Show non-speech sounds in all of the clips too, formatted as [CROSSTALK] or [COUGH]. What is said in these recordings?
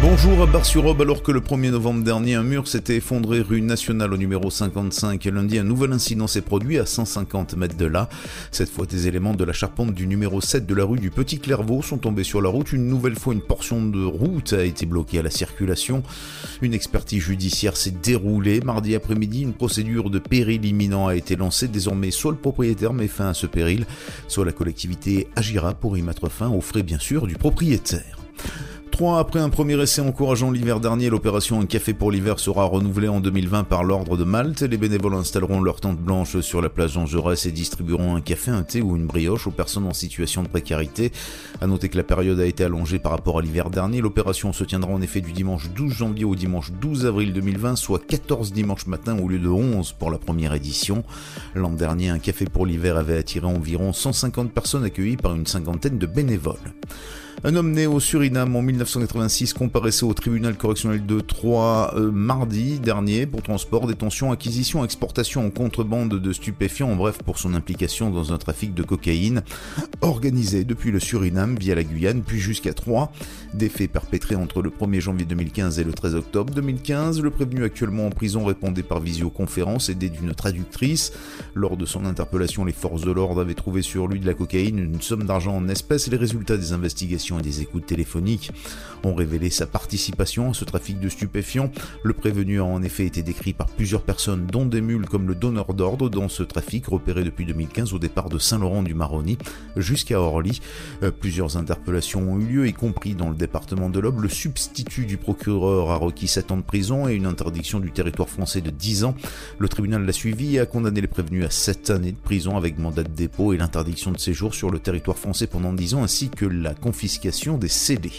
Bonjour à Bar-sur-Aube, alors que le 1er novembre dernier, un mur s'était effondré rue nationale au numéro 55. Et lundi, un nouvel incident s'est produit à 150 mètres de là. Cette fois, des éléments de la charpente du numéro 7 de la rue du Petit Clairvaux sont tombés sur la route. Une nouvelle fois, une portion de route a été bloquée à la circulation. Une expertise judiciaire s'est déroulée. Mardi après-midi, une procédure de péril imminent a été lancée. Désormais, soit le propriétaire met fin à ce péril, soit la collectivité agira pour y mettre fin aux frais, bien sûr, du propriétaire. 3 après un premier essai encourageant l'hiver dernier, l'opération Un café pour l'hiver sera renouvelée en 2020 par l'ordre de Malte. Les bénévoles installeront leur tente blanche sur la plage Jean et distribueront un café, un thé ou une brioche aux personnes en situation de précarité. À noter que la période a été allongée par rapport à l'hiver dernier. L'opération se tiendra en effet du dimanche 12 janvier au dimanche 12 avril 2020, soit 14 dimanches matin au lieu de 11 pour la première édition. L'an dernier, Un café pour l'hiver avait attiré environ 150 personnes accueillies par une cinquantaine de bénévoles. Un homme né au Suriname en 1986 comparaissait au tribunal correctionnel de Troyes euh, mardi dernier pour transport, détention, acquisition, exportation en contrebande de stupéfiants, en bref pour son implication dans un trafic de cocaïne organisé depuis le Suriname via la Guyane puis jusqu'à Troyes. Des faits perpétrés entre le 1er janvier 2015 et le 13 octobre 2015. Le prévenu actuellement en prison répondait par visioconférence aidé d'une traductrice. Lors de son interpellation, les forces de l'ordre avaient trouvé sur lui de la cocaïne, une somme d'argent en espèces et les résultats des investigations et des écoutes téléphoniques ont révélé sa participation à ce trafic de stupéfiants. Le prévenu a en effet été décrit par plusieurs personnes, dont des mules comme le donneur d'ordre dans ce trafic repéré depuis 2015 au départ de Saint-Laurent-du-Maroni jusqu'à Orly. Euh, plusieurs interpellations ont eu lieu, y compris dans le département de l'Aube. Le substitut du procureur a requis 7 ans de prison et une interdiction du territoire français de 10 ans. Le tribunal l'a suivi et a condamné les prévenus à 7 années de prison avec mandat de dépôt et l'interdiction de séjour sur le territoire français pendant 10 ans ainsi que la confiscation des CD.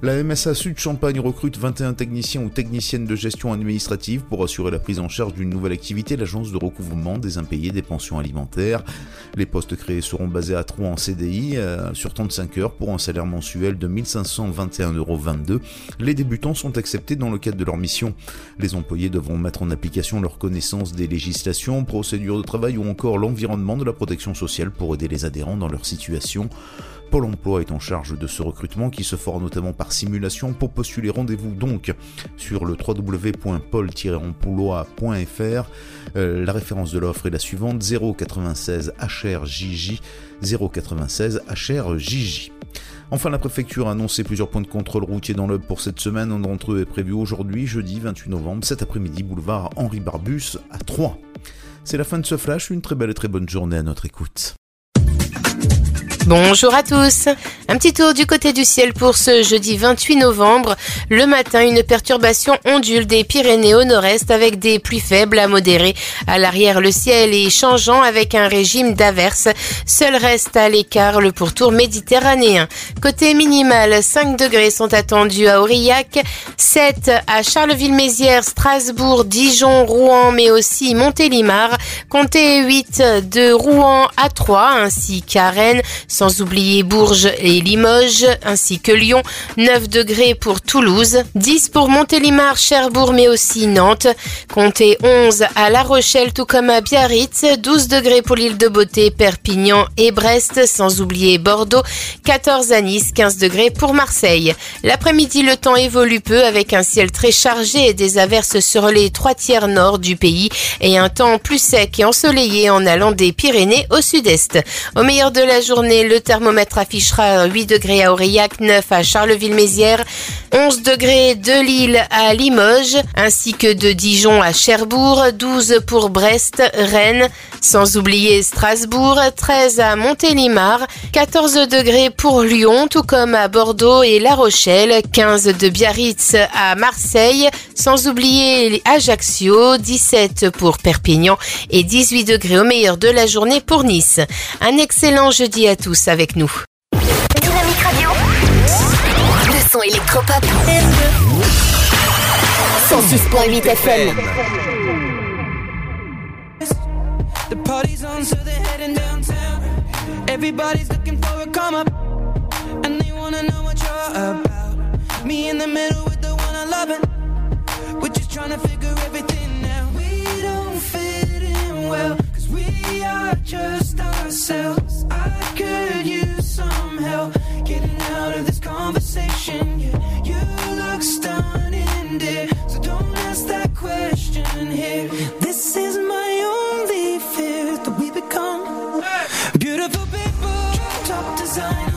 La MSA Sud Champagne recrute 21 techniciens ou techniciennes de gestion administrative pour assurer la prise en charge d'une nouvelle activité, l'agence de recouvrement des impayés des pensions alimentaires. Les postes créés seront basés à 3 en CDI euh, sur 35 heures pour un salaire mensuel de 1521,22 euros. Les débutants sont acceptés dans le cadre de leur mission. Les employés devront mettre en application leur connaissance des législations, procédures de travail ou encore l'environnement de la protection sociale pour aider les adhérents dans leur situation. Pôle emploi est en charge de ce recrutement qui se fera notamment par simulation. Pour postuler, rendez-vous donc sur le www.pôle-emploi.fr. Euh, la référence de l'offre est la suivante 096 HRJJ 096 HRJJ. Enfin, la préfecture a annoncé plusieurs points de contrôle routier dans l'Aube pour cette semaine. Un d'entre eux est prévu aujourd'hui, jeudi 28 novembre, cet après-midi, boulevard Henri Barbus à 3. C'est la fin de ce flash, une très belle et très bonne journée à notre écoute. Bonjour à tous. Un petit tour du côté du ciel pour ce jeudi 28 novembre. Le matin, une perturbation ondule des Pyrénées au nord-est avec des pluies faibles à modérées. À l'arrière, le ciel est changeant avec un régime d'averses. Seul reste à l'écart le pourtour méditerranéen. Côté minimal, 5 degrés sont attendus à Aurillac, 7 à Charleville-Mézières, Strasbourg, Dijon, Rouen, mais aussi Montélimar. Comptez 8 de Rouen à 3 ainsi qu'à Rennes sans oublier Bourges et Limoges, ainsi que Lyon, 9 degrés pour Toulouse, 10 pour Montélimar, Cherbourg, mais aussi Nantes, comptez 11 à La Rochelle, tout comme à Biarritz, 12 degrés pour l'île de Beauté, Perpignan et Brest, sans oublier Bordeaux, 14 à Nice, 15 degrés pour Marseille. L'après-midi, le temps évolue peu avec un ciel très chargé et des averses sur les trois tiers nord du pays et un temps plus sec et ensoleillé en allant des Pyrénées au sud-est. Au meilleur de la journée, le thermomètre affichera 8 degrés à Aurillac, 9 à Charleville-Mézières, 11 degrés de Lille à Limoges, ainsi que de Dijon à Cherbourg, 12 pour Brest, Rennes, sans oublier Strasbourg, 13 à Montélimar, 14 degrés pour Lyon, tout comme à Bordeaux et La Rochelle, 15 de Biarritz à Marseille, sans oublier Ajaccio, 17 pour Perpignan et 18 degrés au meilleur de la journée pour Nice. Un excellent jeudi à tous tous avec nous. Dynamique Radio. Le son électropop. 106.8 FM. The party's on, so they're heading downtown. Everybody's looking for a come up. And they wanna know what you're about. Me in the middle with the one I love. We're just trying to figure everything don't fit in well, cause we are just ourselves. I could use some help getting out of this conversation. Yeah, you look stunning, dear. So don't ask that question here. This is my only fear that we become beautiful people. Top designer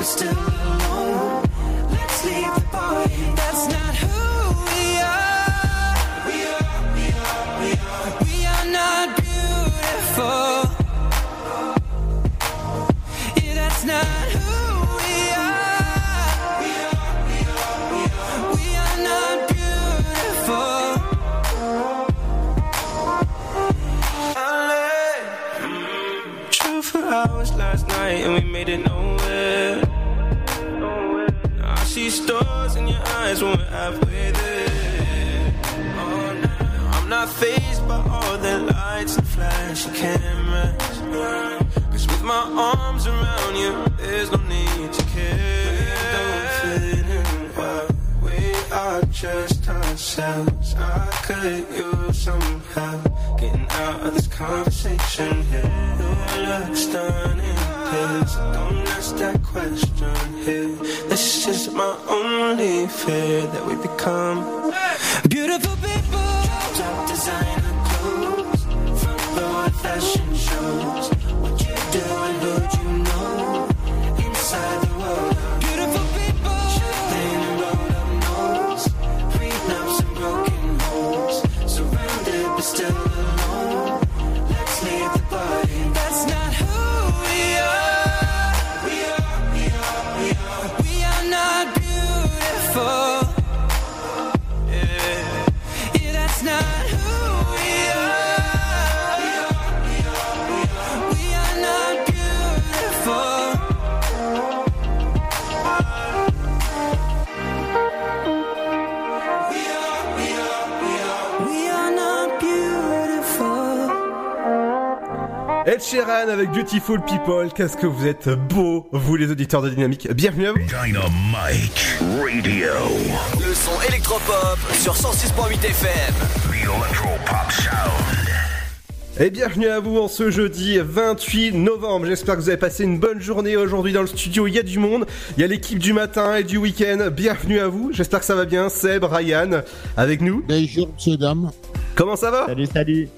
But still alone. Let's leave the party. That's not who we are. We are, we are, we are. We are not beautiful. Yeah, that's not who we are. We are, we are, we are. We are not beautiful. I lay true for hours last night and we made it nowhere. See stars in your eyes when we're halfway there. Oh, now I'm not phased by all the lights and flashy cameras. Cause with my arms around you, there's no need to care. We don't fit in well. We are just ourselves. I could use some help getting out of this conversation here. You look stunning, please. Don't ask that question here. This is my only fear that we become beautiful people. Top designer clothes, row at fashion shows. What you doing? Who'd you know? Inside the world, beautiful people. Champagne and rolled up nose, up some broken holes. Surrounded but still alone. Let's leave the party. Sheeran avec Beautiful People, qu'est-ce que vous êtes beaux, vous les auditeurs de Dynamique. Bienvenue à vous. Dynamite Radio. Le son électropop sur 106.8 FM. The Electro Pop Sound. Et bienvenue à vous en ce jeudi 28 novembre. J'espère que vous avez passé une bonne journée aujourd'hui dans le studio. Il y a du monde, il y a l'équipe du matin et du week-end. Bienvenue à vous. J'espère que ça va bien. Seb, Ryan, avec nous. Bonjour, monsieur, dame. Comment ça va? Salut, salut.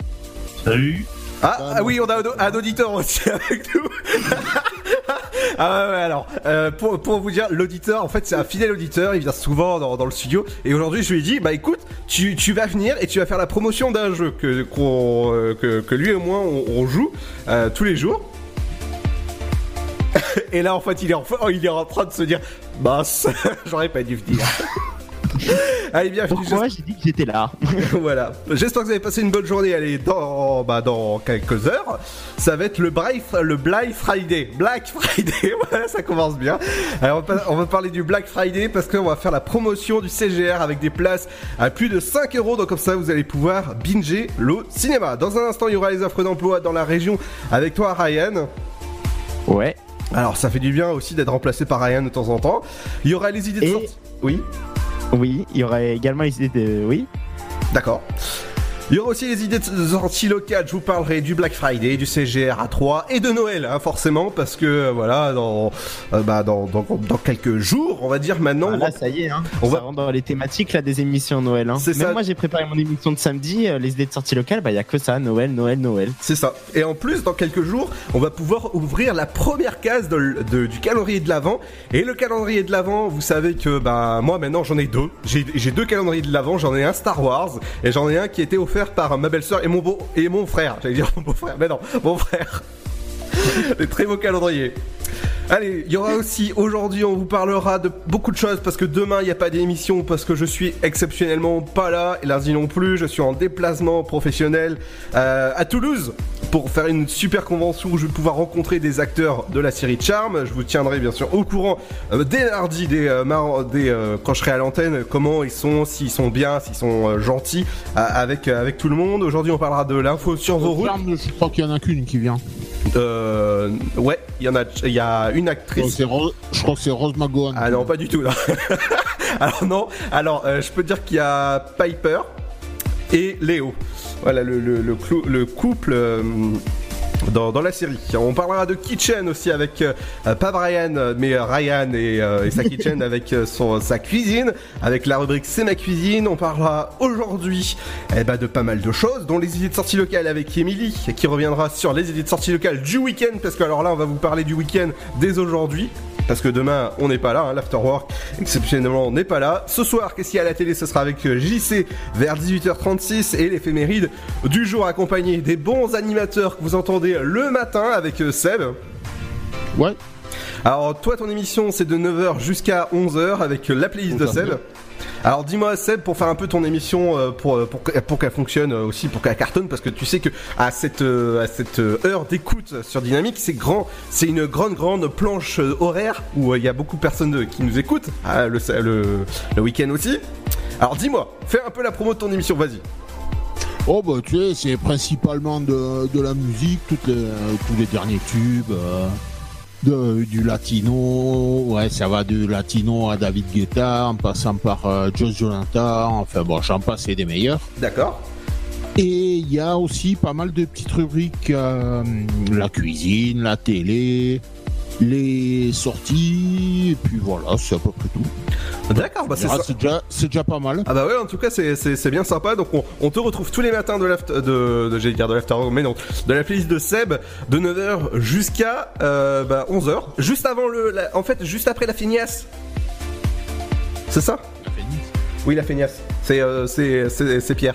Salut. Ah, ah oui, on a un, auditeur aussi [LAUGHS] avec nous. ah ouais, alors, euh, pour, pour vous dire, l'auditeur, en fait, c'est un fidèle auditeur, il vient souvent dans, dans le studio, et aujourd'hui, je lui ai dit, bah écoute, tu, tu vas venir et tu vas faire la promotion d'un jeu que, euh, que, que lui et moi, on, on joue euh, tous les jours. [LAUGHS] et là, en fait, il est en, oh, il est en train de se dire, bah, [LAUGHS] j'aurais pas dû venir. [LAUGHS] Allez, bienvenue. Pourquoi j'ai dit que j'étais là [LAUGHS] voilà. J'espère que vous avez passé une bonne journée. Allez, dans, bah, dans quelques heures, ça va être le Black, le Black Friday. Black Friday, [LAUGHS] voilà, ça commence bien. Alors, on, va, on va parler du Black Friday parce qu'on va faire la promotion du CGR avec des places à plus de 5 euros. Donc, comme ça, vous allez pouvoir binger le cinéma. Dans un instant, il y aura les offres d'emploi dans la région avec toi, Ryan. Ouais. Alors, ça fait du bien aussi d'être remplacé par Ryan de temps en temps. Il y aura les idées de Et- sortie. Oui. Oui, il y aurait également les idées de. Oui. D'accord. Il y aura aussi les idées de sorties locales. Je vous parlerai du Black Friday, du CGR à 3 et de Noël, hein, forcément, parce que euh, voilà, dans, euh, bah, dans, dans, dans quelques jours, on va dire maintenant. Ah, on là, ça y est, hein. on ça va- rentre dans les thématiques là des émissions Noël. Hein. C'est Même ça. moi, j'ai préparé mon émission de samedi. euh, les idées de sortie locale, bah il y a que ça. Noël, Noël, Noël. C'est ça. Et en plus, dans quelques jours, on va pouvoir ouvrir la première case de l- de- du calendrier de l'Avent. Et le calendrier de l'Avent, vous savez que bah moi maintenant j'en ai deux. J'ai deux calendriers de l'Avent. J'en ai un Star Wars et j'en ai un qui a été par ma belle-sœur et mon beau et mon frère. J'allais dire mon beau-frère, mais non, mon frère. [LAUGHS] Des très beaux calendriers. Allez, il y aura aussi aujourd'hui, on vous parlera de beaucoup de choses parce que demain il n'y a pas d'émission parce que je suis exceptionnellement pas là et lundi non plus. Je suis en déplacement professionnel euh, à Toulouse pour faire une super convention où je vais pouvoir rencontrer des acteurs de la série Charm. Je vous tiendrai bien sûr au courant euh, dès mardi, des, euh, mar- des, euh, quand je serai à l'antenne, comment ils sont, s'ils sont bien, s'ils sont euh, gentils avec avec tout le monde. Aujourd'hui, on parlera de l'info sur vos routes. Charme, Je crois qu'il y en a qu'une qui vient. Euh, ouais, il y en a, il y a une actrice. Je crois que c'est Rose McGowan. Ah non, pas du tout. non. [LAUGHS] Alors non. Alors, euh, je peux dire qu'il y a Piper et Léo. Voilà le, le, le, clou- le couple. euh, dans, dans la série. On parlera de Kitchen aussi avec euh, pas Brian mais Ryan et, euh, et sa Kitchen [LAUGHS] avec euh, son, sa cuisine, avec la rubrique C'est ma cuisine. On parlera aujourd'hui eh ben, de pas mal de choses, dont les idées de sortie locale avec Emily qui reviendra sur les idées de sortie locale du week-end parce que alors là on va vous parler du week-end dès aujourd'hui. Parce que demain, on n'est pas là, hein, l'afterwork, exceptionnellement, on n'est pas là. Ce soir, qu'est-ce qu'il y a à la télé Ce sera avec euh, JC vers 18h36 et l'éphéméride du jour accompagné des bons animateurs que vous entendez le matin avec euh, Seb. Ouais. Alors, toi, ton émission, c'est de 9h jusqu'à 11h avec euh, la playlist de. Seb. Alors dis-moi Seb pour faire un peu ton émission euh, pour euh, pour, que- pour qu'elle fonctionne euh, aussi pour qu'elle cartonne parce que tu sais que à cette heure d'écoute sur Dynamique c'est grand c'est une grande grande planche horaire où il y a beaucoup de personnes qui nous écoutent ah, le le, le week-end aussi. Alors dis-moi fais un peu la promo de ton émission vas-y. Oh bah tu sais, c'est principalement de, la musique, les, tous les derniers tubes, de, du latino, ouais ça va du latino à David Guetta, en passant par euh, Joe Jonathan, enfin bon j'en passe et des meilleurs. D'accord. Et il y a aussi pas mal de petites rubriques, euh, la cuisine, la télé, les sorties, et puis voilà, c'est à peu près tout. D'accord bah c'est Ah, ça. c'est déjà, c'est déjà pas mal. Ah bah ouais, en tout cas, c'est- c'est c'est bien sympa. Donc, on, on te retrouve tous les matins de l'after, de, de j'allais dire de l'after, mais non, de la playlist de Seb, de 9h jusqu'à euh, bah, 11h. Juste avant le, la- en fait, juste après la feignasse. C'est ça? Oui, la feignasse. C'est euh, c'est c'est c'est Pierre.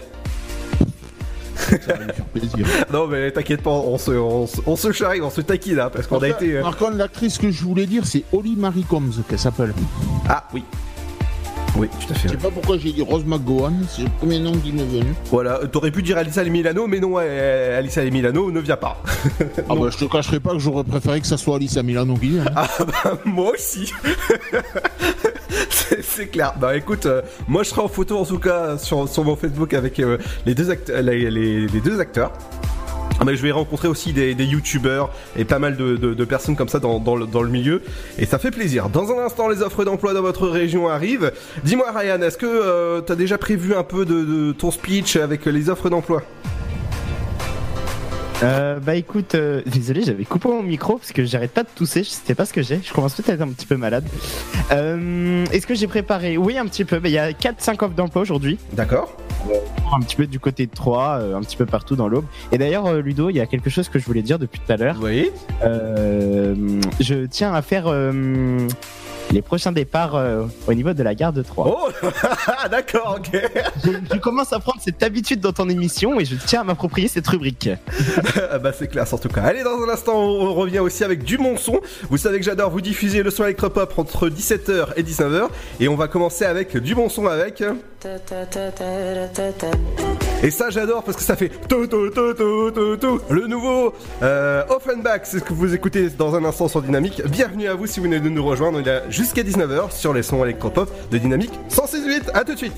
[LAUGHS] Ça va lui faire plaisir. Non, mais t'inquiète pas, on se, on, se- on se charrie, on se taquine, hein, parce qu'on a été. euh, Par contre, l'actrice que je voulais dire, c'est Holly Marie Combs, qu'elle s'appelle. Ah oui. Oui, tout à fait. Je sais pas pourquoi j'ai dit Rose McGowan, c'est le premier nom qui m'est venu. Voilà, t'aurais pu dire Alissa Milano, mais non, euh, Alissa Milano ne vient pas. Ah bah je te cacherai pas que j'aurais préféré que ça soit Alice Milano qui vienne. Ah bah moi aussi. c'est clair. Bah écoute, euh, moi je serai en photo en tout cas sur, sur mon Facebook avec euh, les, deux act- les, les- les deux acteurs. Ah, Mais je vais rencontrer aussi des, youtubeurs et pas mal de, personnes comme ça dans, le, milieu et ça fait plaisir. Dans un instant, les offres d'emploi dans votre région arrivent. Dis-moi Ryan, est-ce que euh, t'as déjà prévu un peu de ton speech avec les offres d'emploi? Euh, bah écoute, euh, [LAUGHS] désolé, j'avais coupé mon micro parce que j'arrête pas de tousser, je sais pas ce que j'ai, je commence peut-être à être un petit peu malade. Euh, Est-ce que j'ai préparé? Oui, un petit peu, il y a 4-5 offres d'emploi aujourd'hui, D'accord un petit peu du côté de Troyes, euh, un petit peu partout dans l'Aube. Et d'ailleurs, euh, Ludo, il y a quelque chose que je voulais dire depuis tout à l'heure. Oui. Euh, je tiens à faire euh, les prochains départs euh, au niveau de la gare de Troyes. Oh [LAUGHS] D'accord, ok. [LAUGHS] Je, je commence à prendre cette habitude dans ton émission et je tiens à m'approprier cette rubrique. [LAUGHS] Ah bah c'est classe en tout cas. Allez dans un instant on revient aussi avec du bon son. Vous savez que j'adore vous diffuser le son électropop entre 17h et 19h et on va commencer avec du bon son avec et ça j'adore parce que ça fait tout tout tout tout tout tout le nouveau euh, Offenbach c'est ce que vous écoutez dans un instant sur Dynamique. Bienvenue à vous si vous venez de nous rejoindre. Il est jusqu'à 19h sur les sons électropop de Dynamique 168. À tout de suite.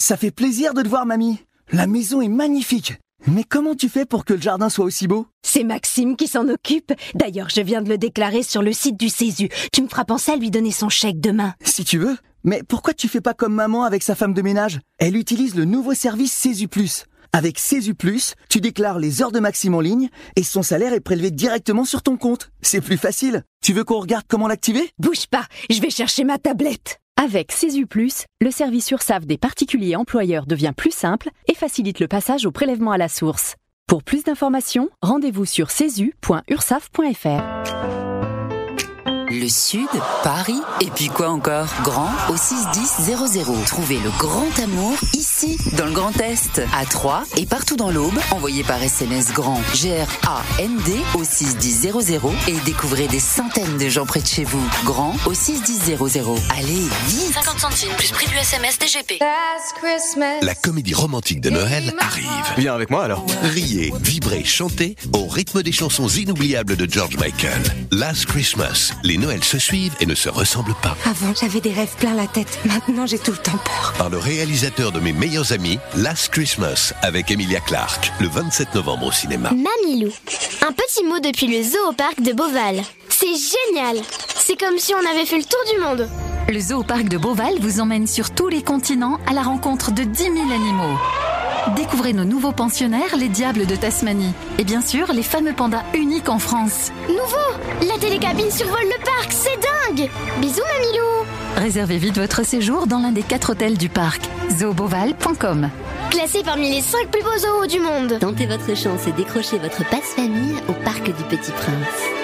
Ça fait plaisir de te voir, mamie. La maison est magnifique. Mais comment tu fais pour que le jardin soit aussi beau? C'est Maxime qui s'en occupe. D'ailleurs, je viens de le déclarer sur le site du Césu. Tu me feras penser à lui donner son chèque demain. Si tu veux. Mais pourquoi tu fais pas comme maman avec sa femme de ménage? Elle utilise le nouveau service Plus. Avec Plus, tu déclares les heures de Maxime en ligne et son salaire est prélevé directement sur ton compte. C'est plus facile. Tu veux qu'on regarde comment l'activer? Bouge pas, je vais chercher ma tablette. Avec Plus, le service URSAF des particuliers employeurs devient plus simple et facilite le passage au prélèvement à la source. Pour plus d'informations, rendez-vous sur cesu.ursaf.fr. Le Sud, Paris, et puis quoi encore? Grand au 61000. Trouvez le grand amour ici. dans le Grand Est, à Troyes et partout dans l'Aube, envoyez par SMS grand G-R-A-N-D au 61000 et découvrez des centaines de gens près de chez vous. Grand au 61000. Allez, vite 50 centimes plus prix du SMS DGP. La comédie romantique de Noël arrive. Viens avec moi alors. Riez, vibrez, chantez au rythme des chansons inoubliables de George Michael. Last Christmas. Les Noëls se suivent et ne se ressemblent pas. Avant, j'avais des rêves plein la tête. Maintenant, j'ai tout le temps peur. Par le réalisateur de mes meilleurs amis, Last Christmas, avec Emilia Clarke, le 27 novembre au cinéma. Mamilou. Un petit mot depuis le zoo au parc de Beauval. C'est génial C'est comme si on avait fait le tour du monde Le zoo au parc de Beauval vous emmène sur tous les continents à la rencontre de 10 000 animaux. Découvrez nos nouveaux pensionnaires, les diables de Tasmanie. Et bien sûr, les fameux pandas uniques en France. Nouveau La télécabine survole le parc, c'est dingue Bisous Mamilou Réservez vite votre séjour dans l'un des quatre hôtels du parc. zooboval.com Classé parmi les 5 plus beaux zoos du monde Tentez votre chance et décrochez votre passe-famille au Parc du Petit Prince.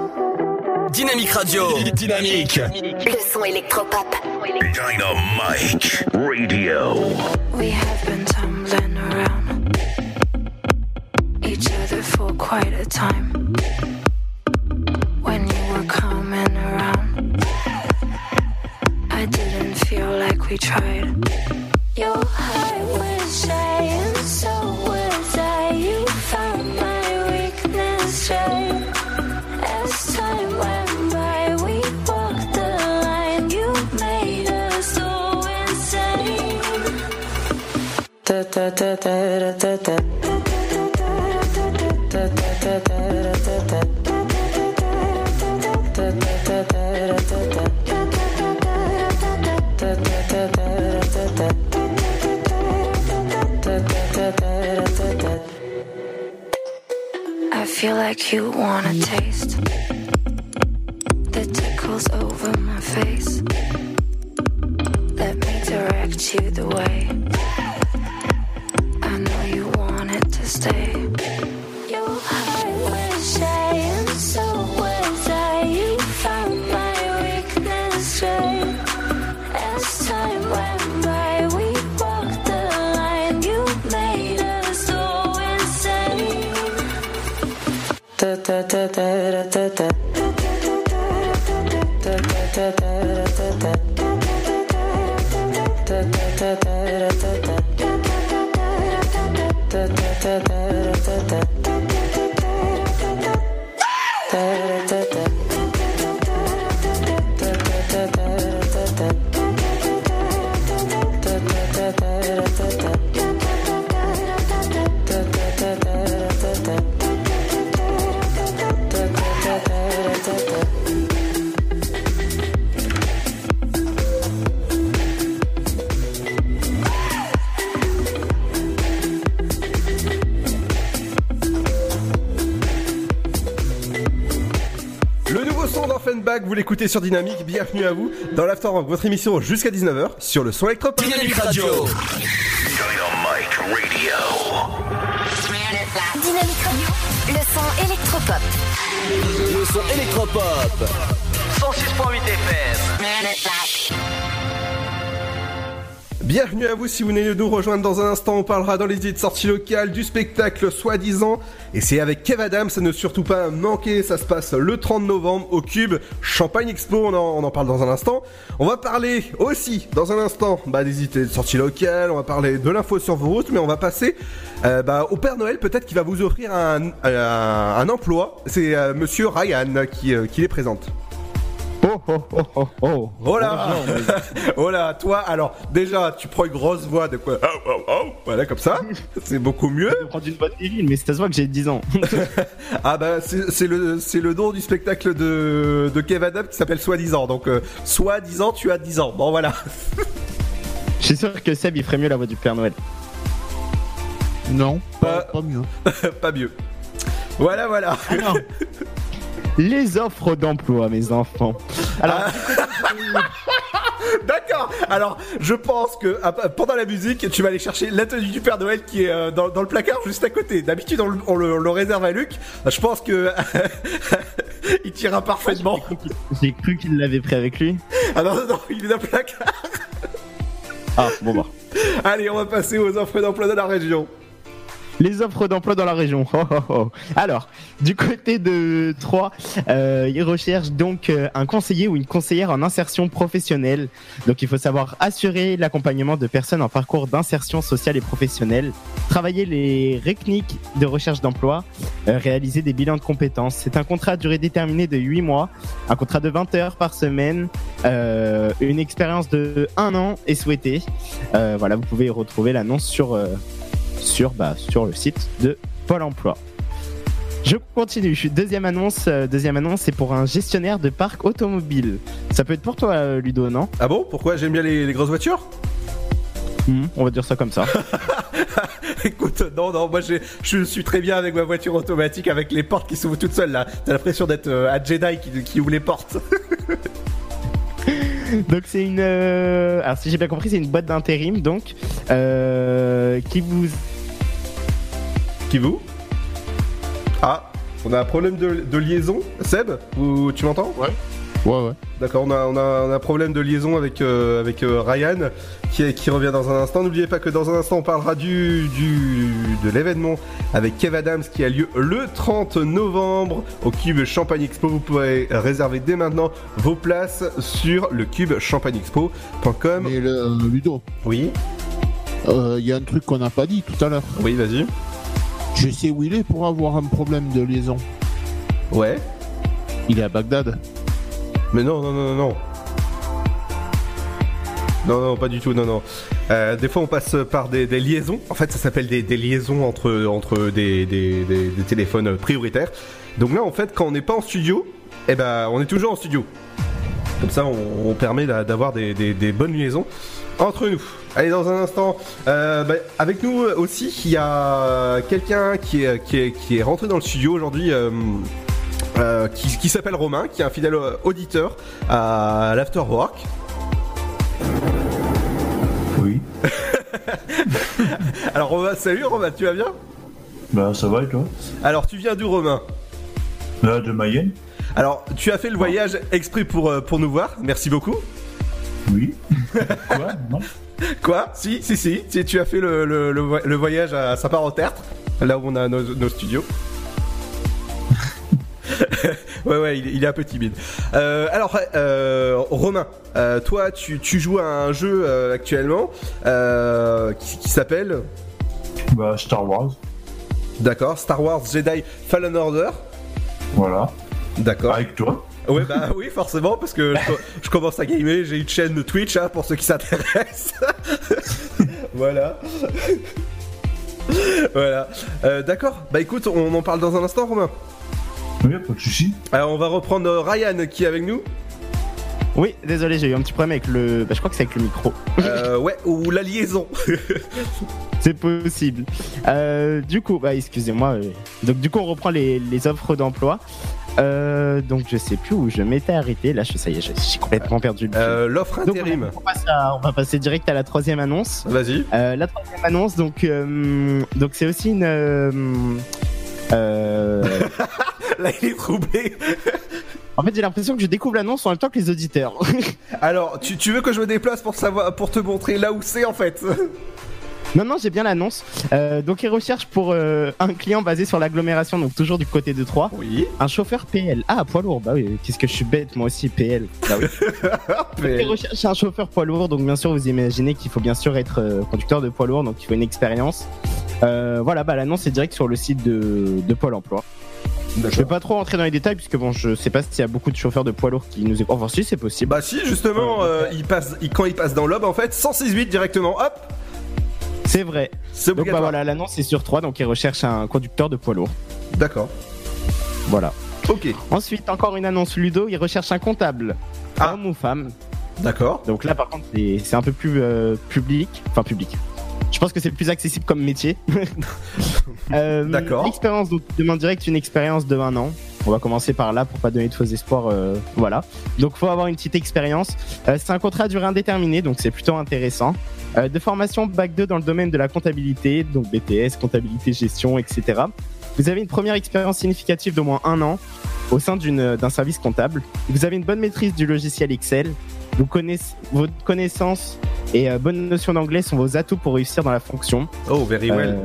Dynamique Radio. Dynamique. Le son électropop. Dynamite Radio. We have been tumbling around each other for quite a time. When you were coming around, I didn't feel like we tried. Your heart was shy, and so was I. You found my weakness right. I feel like you wanna taste the tickles over my face. Let me direct you the way. da da da da da da sur Dynamique, bienvenue à vous dans l'Afterwork, votre émission jusqu'à 19h sur le son électropop. Dynamique Radio. Dynamite Radio. Dynamique Radio, le son électropop. Le son électropop. 106.8 FM. Bienvenue à vous si vous venez de nous rejoindre dans un instant, on parlera dans les idées de sortie locale du spectacle soi-disant et c'est avec Kev Adams, ça ne surtout pas manquer, ça se passe le 30 novembre au Cube Champagne Expo, on en, parle dans un instant. On va parler aussi dans un instant bah, des idées de sortie locale, on va parler de l'info sur vos routes, mais on va passer euh, bah, au Père Noël peut-être qui va vous offrir un, un emploi, c'est euh, Monsieur Ryan qui, euh, qui les présente. Oh oh oh oh oh. Voilà, [LAUGHS] voilà, toi, alors déjà, tu prends une grosse voix de quoi Oh oh oh, voilà comme ça, [LAUGHS] c'est beaucoup mieux. Je prends une bonne viril, mais ça se voit que j'ai 10 ans. [LAUGHS] ah bah c'est le c'est le nom du spectacle de de Kev Adams qui s'appelle Soi-disant. Donc euh, soi-disant, tu as 10 ans. Bon voilà. Je suis sûr que Seb il ferait mieux la voix du Père Noël. Non, pas, pas mieux. pas mieux. Voilà voilà. Les offres d'emploi, mes enfants. Alors, [LAUGHS] D'accord. Alors, je pense que ah, pendant la musique, tu vas aller chercher la tenue du Père Noël qui est euh, dans, dans le placard juste à côté. D'habitude, on, le- on le, on le réserve à Luc. Je pense que [LAUGHS] il tirera parfaitement. j'ai cru qu'il l'avait pris avec lui. Ah non, non, non, il est dans le placard. Ah, bon bah. Allez, on va passer aux offres d'emploi de la région. Les offres d'emploi dans la région. Oh, oh, oh. Alors, du côté de Troyes, euh, ils recherchent donc euh, un conseiller ou une conseillère en insertion professionnelle. Donc, il faut savoir assurer l'accompagnement de personnes en parcours d'insertion sociale et professionnelle, travailler les techniques de recherche d'emploi, euh, réaliser des bilans de compétences. C'est un contrat à durée déterminée de 8 mois, un contrat de 20 heures par semaine, une expérience de 1 an est souhaitée. Voilà, vous pouvez retrouver l'annonce sur sur, bah, sur le site de Pôle emploi. Je continue. Deuxième annonce, euh, deuxième annonce, c'est pour un gestionnaire de parc automobile. Ça peut être pour toi, euh, Ludo, non? Ah bon? Pourquoi? J'aime bien les, les grosses voitures? Hmm, On va dire ça comme ça. [LAUGHS] Écoute, non, non, moi je suis très bien avec ma voiture automatique avec les portes qui s'ouvrent toutes seules là. T'as l'impression d'être euh, un Jedi qui, qui ouvre les portes. [LAUGHS] donc c'est une, euh, alors si j'ai bien compris, c'est une boîte d'intérim, donc euh, qui vous, qui vous Ah, on a un problème de, de liaison. Seb, ou tu m'entends Ouais. Ouais, ouais. D'accord, on a, on, a, on a un problème de liaison avec, euh, avec euh, Ryan qui, est- qui revient dans un instant. N'oubliez pas que dans un instant on parlera du, du de l'événement avec Kev Adams qui a lieu le 30 novembre au Cube Champagne Expo. Vous pouvez réserver dès maintenant vos places sur le cube champagneexpo.com. Mais le, euh, Ludo. Oui. Il y a un truc qu'on n'a pas dit tout à l'heure. Oui, vas-y. Je sais où il est pour avoir un problème de liaison. Ouais. Il est à Bagdad. Mais non, non, non, non, non. Non, non, pas du tout, non, non. Euh, des fois, on passe par des, des liaisons. En fait, ça s'appelle des, des liaisons entre, entre des, des, téléphones prioritaires. Donc là, en fait, quand on n'est pas en studio, eh ben, on est toujours en studio. Comme ça, on, on permet d'a- d'avoir des bonnes liaisons entre nous. Allez, dans un instant, euh, bah, avec nous aussi, il y a quelqu'un qui est, qui, est, qui est rentré dans le studio aujourd'hui. euh, euh, qui, qui s'appelle Romain, qui est un fidèle euh, auditeur à l'Afterwork. Oui. [LAUGHS] Alors Romain, salut Romain, tu vas bien? Bah ça va et toi? Alors tu viens d'où Romain? Là, de Mayenne. Alors tu as fait le voyage exprès pour, euh, pour nous voir, merci beaucoup. Oui. [LAUGHS] Quoi Non Quoi? Si, si, si, si, tu as fait le, le, le vo- le voyage à Saint-Part-au-Tertre, là où on a nos, nos studios. [LAUGHS] ouais, ouais, il, est- il est un peu timide. Euh, alors, euh, Romain, euh, toi, tu, tu joues à un jeu actuellement qui, qui s'appelle Bah, Star Wars. D'accord, Star Wars Jedi Fallen Order. Voilà. D'accord. Avec toi. Ouais, bah [LAUGHS] oui, forcément, parce que je, je commence à gamer, j'ai une chaîne de Twitch hein, pour ceux qui s'intéressent. [LAUGHS] voilà. [LAUGHS] voilà. Euh, D'accord, bah écoute, on en parle dans un instant, Romain. Oui, pas de soucis. Alors, on va reprendre euh, Ryan qui est avec nous. Oui, désolé, j'ai eu un petit problème avec le. Bah, je crois que c'est avec le micro. Euh, ouais, ou la liaison. C'est possible. Euh, du coup, bah, excusez-moi. euh, Donc, du coup, on reprend les, les offres d'emploi. Euh, donc je sais plus où je m'étais arrêté. Là, je, ça y est, j'ai complètement perdu le. Euh, L'offre Donc, intérim. on, passe à- on va passer direct à la troisième annonce. Vas-y. Euh, la troisième annonce, donc euh, donc c'est aussi une. euh, euh, [LAUGHS] Là, il est troublé. [LAUGHS] en fait, j'ai l'impression que je découvre l'annonce en même temps que les auditeurs. Alors, tu, tu veux que je me déplace pour savoir, pour te montrer là où c'est en fait? [LAUGHS] Non, non, j'ai bien l'annonce. Euh, donc, ils recherchent pour euh, un client basé sur l'agglomération, donc toujours du côté de Troyes. Oui. Un chauffeur PL. Ah, poids lourd. Bah oui, qu'est-ce que je suis bête, moi aussi, PL. Bah oui. [LAUGHS] Donc, ils recherchent un chauffeur poids lourd. Donc, bien sûr, vous imaginez qu'il faut bien sûr être euh, conducteur de poids lourd, donc il faut une expérience. Voilà, bah l'annonce est direct sur le site de, de Pôle emploi. Je vais pas trop rentrer dans les détails puisque bon, je sais pas s'il y a beaucoup de chauffeurs de poids lourds qui nous écoutent. Enfin, si, c'est possible. Bah si, justement, euh, il passe, il- quand il passe dans l'ob, en fait, 168 directement, hop C'est vrai. C'est Donc bah voilà, l'annonce est sur 3, donc ils recherchent un conducteur de poids lourd. D'accord. Voilà. Ok. Ensuite, encore une annonce Ludo, ils recherchent un comptable. Homme ou femme. D'accord. Donc là, par contre, c'est un peu plus euh, public. Enfin, public. Je pense que c'est le plus accessible comme métier. [LAUGHS] Euh, D'accord. L'expérience, donc, demande direct une expérience de un an. On va commencer par là pour pas donner de faux espoirs. euh, voilà. Donc, faut avoir une petite expérience. Euh, c'est un contrat à durée indéterminée, donc c'est plutôt intéressant. Euh, de formation bac 2 dans le domaine de la comptabilité, donc BTS, comptabilité, gestion, etc. Vous avez une première expérience significative d'au moins un an au sein d'une- d'un service comptable. Vous avez une bonne maîtrise du logiciel Excel. Vous connaissez, votre connaissance et bonne notion d'anglais sont vos atouts pour réussir dans la fonction. Oh, very well.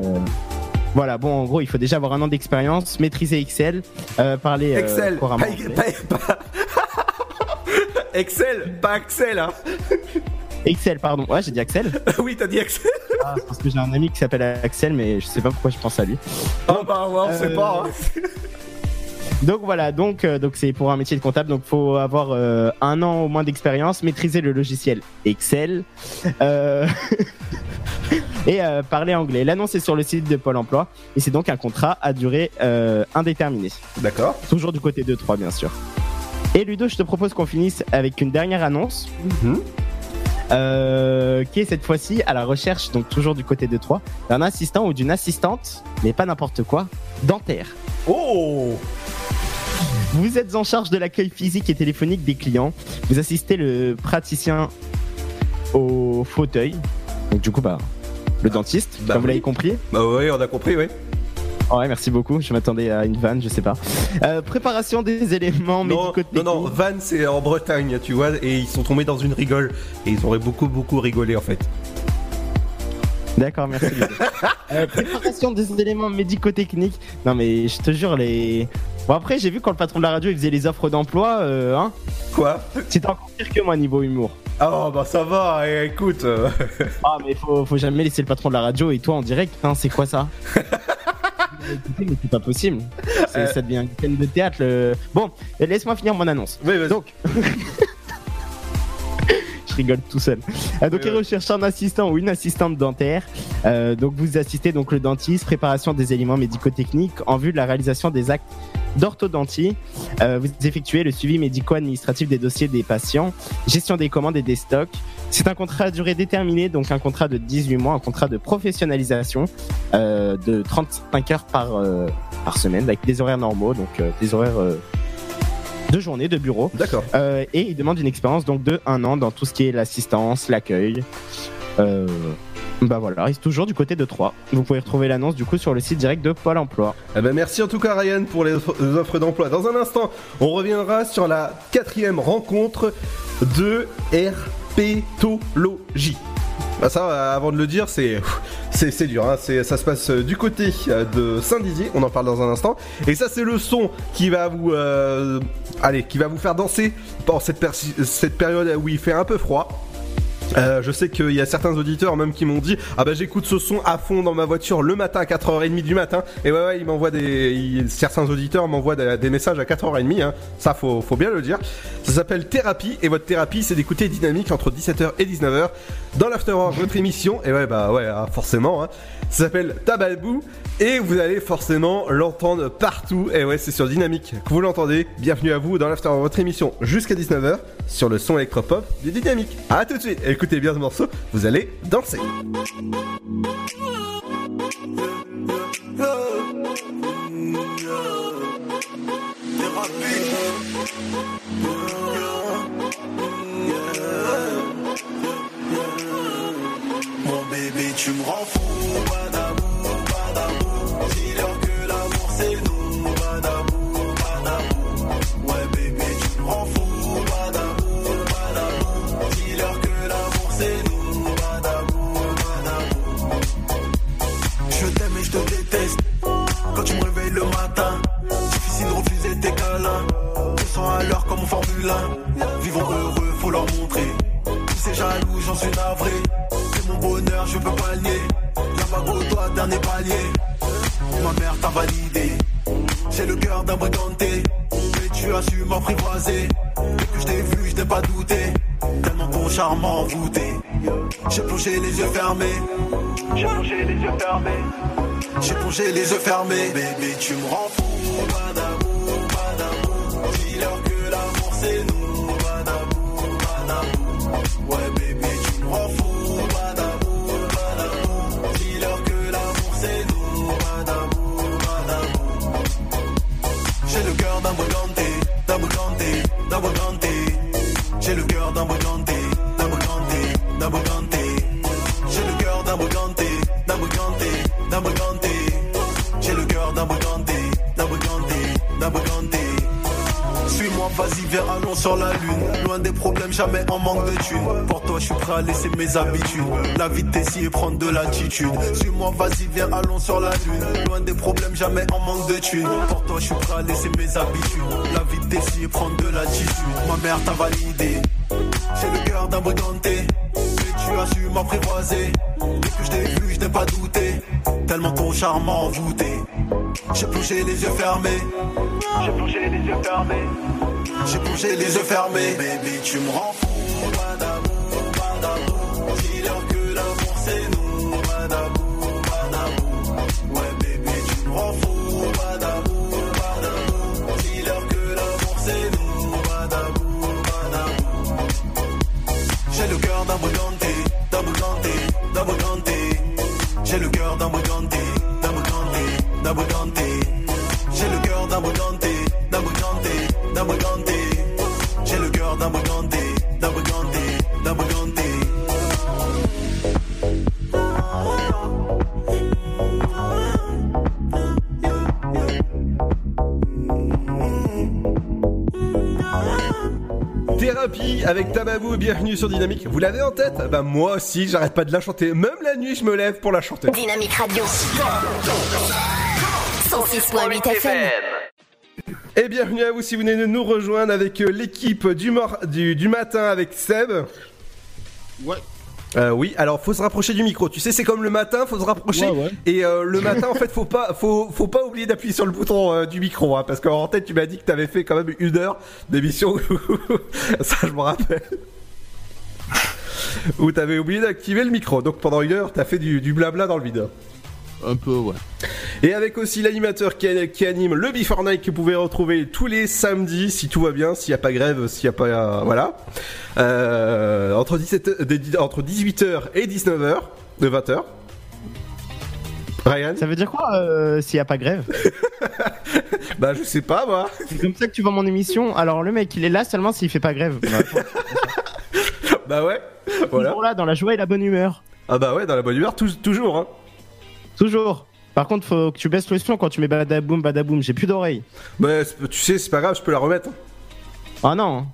Euh, voilà, bon, en gros, il faut déjà avoir un an d'expérience, maîtriser Excel, euh, parler euh, Excel, couramment pas, [LAUGHS] Excel, pas Axel, hein Excel, pardon. Ouais, j'ai dit Axel. [LAUGHS] Oui, t'as dit Axel Ah, parce que j'ai un ami qui s'appelle Axel, mais je sais pas pourquoi je pense à lui. Oh bah ouais, on sait Euh, pas, hein. Donc voilà, donc euh, donc c'est pour un métier de comptable, donc faut avoir euh, un an au moins d'expérience, maîtriser le logiciel Excel euh, [LAUGHS] [LAUGHS] et euh, parler anglais. L'annonce est sur le site de Pôle Emploi et c'est donc un contrat à durée euh, indéterminée. D'accord. Toujours du côté de 3 bien sûr. Et Ludo, je te propose qu'on finisse avec une dernière annonce. euh, qui est cette fois-ci à la recherche, donc toujours du côté de 3, d'un assistant ou d'une assistante, mais pas n'importe quoi, dentaire. Oh Vous êtes en charge de l'accueil physique et téléphonique des clients. Vous assistez le praticien au fauteuil. Donc du coup, bah, le dentiste, Bah comme vous l'avez compris. Bah oui, on a compris, oui. Ouais, merci beaucoup. Je m'attendais à une vanne, je sais pas. Euh, préparation des éléments Non, médicaux non, non, Van c'est en Bretagne, tu vois, et ils sont tombés dans une rigole. Et ils auraient beaucoup, beaucoup rigolé en fait. D'accord, merci. [LAUGHS] Euh, préparation des éléments médico-techniques. Non mais je te jure les. Bon après j'ai vu quand le patron de la radio il faisait les offres d'emploi, euh, hein. Quoi? C'était encore pire que moi niveau humour? Oh bah ça va, eh, écoute. euh, [LAUGHS] Ah mais faut, faut jamais laisser le patron de la radio et toi en direct, hein, c'est quoi ça? [LAUGHS] Écoutez, mais c'est pas possible. C'est- Euh. Ça devient une scène de théâtre. le- Bon, laisse-moi finir mon annonce. Donc. [LAUGHS] Rigole tout seul. Euh, donc, Oui, il recherche un assistant ou une assistante dentaire. Euh, donc, vous assistez donc le dentiste, préparation des éléments médico-techniques en vue de la réalisation des actes d'orthodontie. Euh, vous effectuez le suivi médico-administratif des dossiers des patients, gestion des commandes et des stocks. C'est un contrat à durée déterminée, donc un contrat de 18 mois, un contrat de professionnalisation de 35 heures par, par semaine, avec des horaires normaux, donc des horaires euh, de journée, de bureau. D'accord. Euh, et il demande une expérience donc de un an dans tout ce qui est l'assistance, l'accueil. Euh, bah voilà, il reste toujours du côté de 3. Vous pouvez retrouver l'annonce du coup sur le site direct de Pôle emploi. Eh ben merci en tout cas Ryan pour les offres d'emploi. Dans un instant, on reviendra sur la quatrième rencontre de herpétologie. Bah ça, avant de le dire, c'est c'est dur. Hein. Ça se passe euh, du côté euh, de Saint-Dizier. On en parle dans un instant. Et ça, c'est le son qui va vous euh, allez, qui va vous faire danser pendant cette période où il fait un peu froid. Euh, je sais qu'il y a certains auditeurs même qui m'ont dit ah bah j'écoute ce son à fond dans ma voiture le matin à 4h30 du matin. Et ouais ouais ils m'envoient des certains auditeurs m'envoient des, messages à 4h30 hein. ça faut, faut bien le dire. Ça s'appelle thérapie. Et votre thérapie c'est d'écouter dynamique entre 17h et 19h dans l'afterwork votre émission. Et ouais bah ouais hein, forcément hein. Ça s'appelle Tabalbou et vous allez forcément l'entendre partout. Et ouais c'est sur dynamique que vous l'entendez. Bienvenue à vous dans l'afterwork votre émission jusqu'à 19h sur le son électropop du dynamique. À tout de suite. Écoutez bien ce morceau vous allez danser Suis-moi, vas-y, viens, allons sur la lune. Loin des problèmes, jamais en manque de thunes. Pour toi, je suis prêt à laisser mes habitudes. La vitesse et prendre de l'attitude. Ma mère t'a validé. J'ai le cœur d'un briganté. Mais tu as su m'apprivoiser. Dès que je t'ai vu, je n'ai pas douté. Tellement ton charme m'a envoûté. J'ai plongé les yeux fermés. J'ai plongé les yeux fermés. J'ai plongé les yeux fermés. Baby, tu me rends bienvenue sur Dynamique. Vous l'avez en tête? Bah moi aussi, j'arrête pas de la chanter. Même la nuit, je me lève pour la chanter. Dynamique Radio. 106.8 FM. Et bienvenue à vous si vous venez de nous rejoindre avec euh, l'équipe du, mor- du, du matin avec Seb. Ouais. Euh, oui, alors faut se rapprocher du micro. Tu sais, c'est comme le matin, faut se rapprocher. Ouais, ouais. Et euh, le matin, en fait, faut pas, faut, faut pas oublier d'appuyer sur le bouton euh, du micro, hein, parce qu'en tête, tu m'as dit que t'avais fait quand même une heure d'émission. [LAUGHS] Ça, je me rappelle. [LAUGHS] Où t'avais oublié d'activer le micro. Donc pendant une heure, t'as fait du, du blabla dans le vide. Un peu, ouais. Et avec aussi l'animateur qui, qui anime le Before Night que vous pouvez retrouver tous les samedis si tout va bien, s'il n'y a pas grève, s'il n'y a pas... euh, voilà. Euh, entre, 17, de- entre 18h et 19h, de 20h. Ryan Ça veut dire quoi euh, s'il n'y a pas grève? [LAUGHS] Bah je sais pas moi. C'est comme ça que tu vois mon émission. Alors le mec il est là seulement s'il fait pas grève. [LAUGHS] bah ouais. Voilà. Toujours là dans la joie et la bonne humeur. Ah bah ouais, dans la bonne humeur, tou- toujours. Hein. Toujours. Par contre faut que tu baisses le son quand tu mets badaboum badaboum. J'ai plus d'oreilles. Bah c'est- tu sais, c'est pas grave, je peux la remettre. Ah non.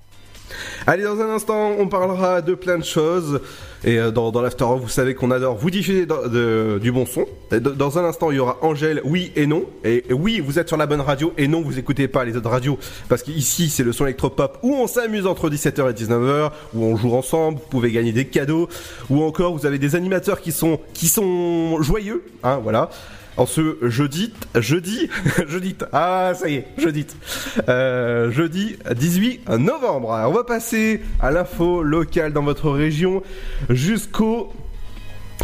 Allez, dans un instant, on parlera de plein de choses. Et euh, dans, dans l'After vous savez qu'on adore vous diffuser dans- de- du bon son. De- dans un instant, il y aura Angèle, oui et non. Et, et oui, vous êtes sur la bonne radio. Et non, vous écoutez pas les autres radios. Parce qu'ici, c'est le son électropop où on s'amuse entre 17h et 19h. Où on joue ensemble. Vous pouvez gagner des cadeaux. Ou encore, vous avez des animateurs qui sont, qui sont joyeux. Hein, voilà. En ce jeudi, jeudi, [LAUGHS] jeudi, ah ça y est, jeudi, euh, jeudi 18 novembre. On va passer à l'info locale dans votre région jusqu'au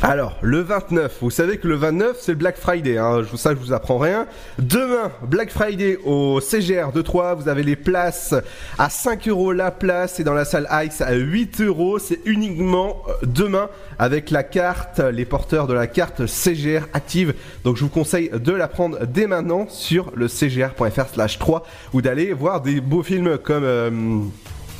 Alors, le 29, vous savez que le 29 c'est Black Friday, hein, ça je vous apprends rien. Demain, Black Friday au CGR de Troyes, vous avez les places à 5 euros la place et dans la salle Ice à 8 euros. C'est uniquement euh, demain avec la carte, les porteurs de la carte CGR active. Donc je vous conseille de la prendre dès maintenant sur le cgr.fr slash 3 ou d'aller voir des beaux films comme... euh,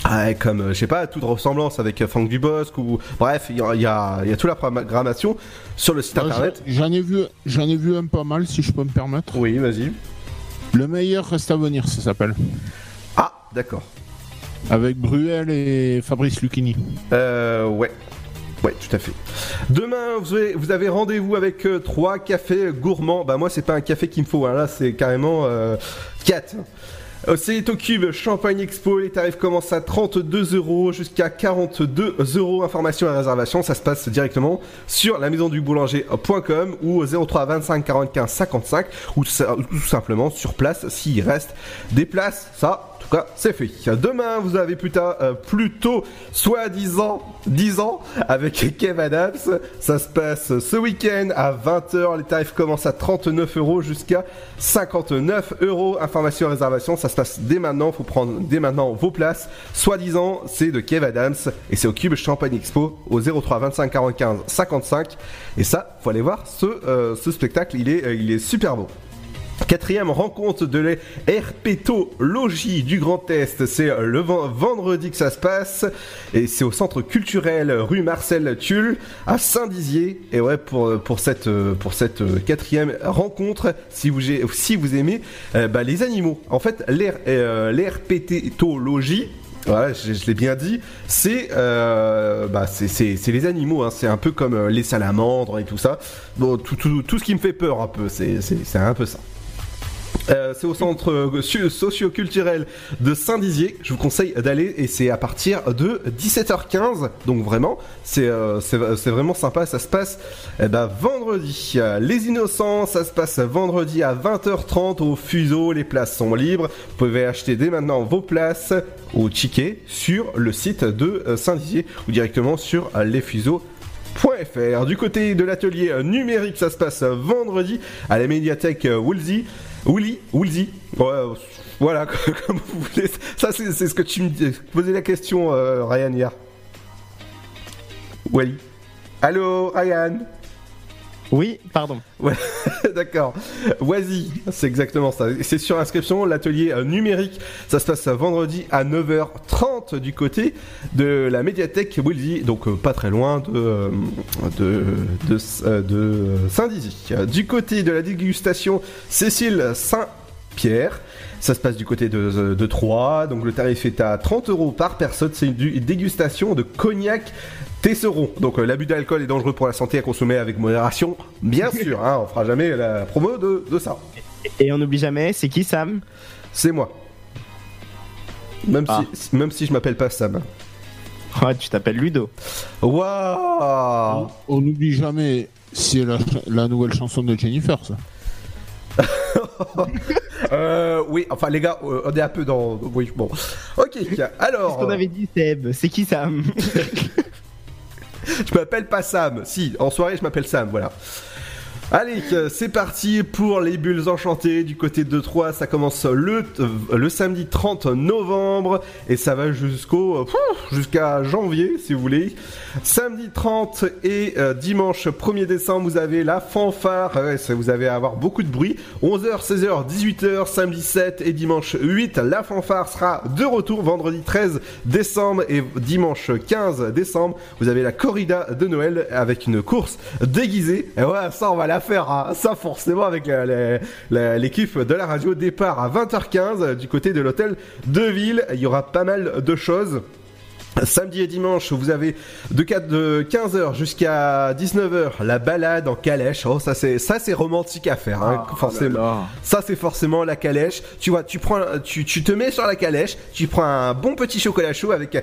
ah, comme, euh, je sais pas, toute ressemblance avec euh, Franck Dubosc ou bref, il y a, il y, a, il y a toute la programmation sur le site internet. j'en- ai vu, j'en ai vu un pas mal, si je peux me permettre. Oui, vas-y. Le meilleur reste à venir, ça s'appelle. Ah, d'accord. Avec Bruel et Fabrice Lucchini. Euh, ouais. Ouais, tout à fait. Demain, vous avez, vous avez rendez-vous avec euh, trois cafés gourmands. Bah moi, c'est pas un café qu'il me faut. hein. Là, c'est carrément euh, 4. Euh, C'est Cube Champagne Expo. Les tarifs commencent à 32 euros jusqu'à 42 euros. Information et réservation, ça se passe directement sur la maison du boulanger.com ou au 03 25 45 55 ou tout simplement sur place s'il reste des places. Ça, cas, c'est fait. Demain, vous avez putain, euh, plutôt soi-disant 10 ans avec Kev Adams. Ça se passe ce week-end à 20h. Les tarifs commencent à 39 euros jusqu'à 59 euros. Information et réservation, ça se passe dès maintenant. Faut prendre dès maintenant vos places. Soi-disant, c'est de Kev Adams et c'est au Cube Champagne Expo au 03 25 45 55. Et ça, faut aller voir ce, euh, ce spectacle. Il est, euh, il est super beau. Quatrième rencontre de les herpétologie du Grand Est, c'est le ven- vendredi que ça se passe et c'est au centre culturel rue Marcel Tulle à Saint-Dizier. Et ouais, pour, pour cette, pour cette quatrième rencontre, si vous, si vous aimez euh, bah, les animaux, en fait, euh, l'herpétologie, je, l'ai bien dit. C'est euh, bah, c'est- les animaux. hein. C'est un peu comme les salamandres et tout ça. Bon, tout, tout, tout ce qui me fait peur un peu. C'est un peu ça. Euh, c'est au centre euh, socio-culturel de Saint-Dizier. Je vous conseille d'aller et c'est à partir de 17h15. Donc vraiment, c'est euh, vraiment sympa. Ça se passe eh ben, vendredi. Les Innocents, ça se passe vendredi à 20h30 au Fuseau. Les places sont libres. Vous pouvez acheter dès maintenant vos places au ticket sur le site de euh, Saint-Dizier ou directement sur lesfuseaux.fr. Du côté de l'atelier numérique, ça se passe vendredi à la médiathèque Woolsey. Woolly, Woolsey. Voilà, [LAUGHS] comme vous voulez. Ça, c'est ce que tu me dis- posais la question, euh, Ryan, hier. Wally. Allô, Ryan Oui, pardon. Ouais, [LAUGHS] d'accord. Voici, c'est exactement ça. C'est sur inscription, l'atelier euh, numérique. Ça se passe euh, vendredi à 9h30 du côté de la médiathèque Woolsey, donc euh, pas très loin de, Saint-Dizy. Du côté de la dégustation Cécile Saint-Pierre. Ça se passe du côté de, Troyes, donc le tarif est à 30 euros par personne. C'est une dégustation de cognac Tesseron. Donc euh, l'abus d'alcool est dangereux pour la santé à consommer avec modération, bien [LAUGHS] sûr. Hein, on fera jamais la promo de, de ça. Et on n'oublie jamais, c'est qui Sam? C'est moi. Même, Ah. si, même si je m'appelle pas Sam. Ouais, tu t'appelles Ludo. Waouh On n'oublie jamais, c'est la, la nouvelle chanson de Jennifer, ça. [LAUGHS] euh, oui, enfin les gars, euh, on est un peu dans. Oui, bon. Ok, [LAUGHS] alors. Qu'est-ce qu'on avait dit, Seb? C'est qui Sam? Je m'appelle pas Sam. Si, en soirée, je m'appelle Sam, voilà. Allez, euh, c'est parti pour les bulles enchantées du côté de Troyes. Ça commence le, euh, samedi 30 novembre et ça va jusqu'au euh, jusqu'à janvier, si vous voulez. Samedi 30 et dimanche 1er décembre, vous avez la fanfare. Vous allez avoir beaucoup de bruit. 11h, 16h, 18h, samedi 7 et dimanche 8. La fanfare sera de retour vendredi 13 décembre et dimanche 15 décembre. Vous avez la corrida de Noël avec une course déguisée. Et ouais, ça, on va la faire. hein. Ça, forcément, avec l'équipe de la radio. Départ à 20h15 du côté de l'hôtel de ville. Il y aura pas mal de choses. Samedi et dimanche, vous avez de, 4 de 15h jusqu'à 19h la balade en calèche. Oh, ça c'est ça c'est romantique à faire, hein, forcément. Ça c'est forcément la calèche. Tu vois, tu prends, tu, tu te mets sur la calèche, tu prends un bon petit chocolat chaud avec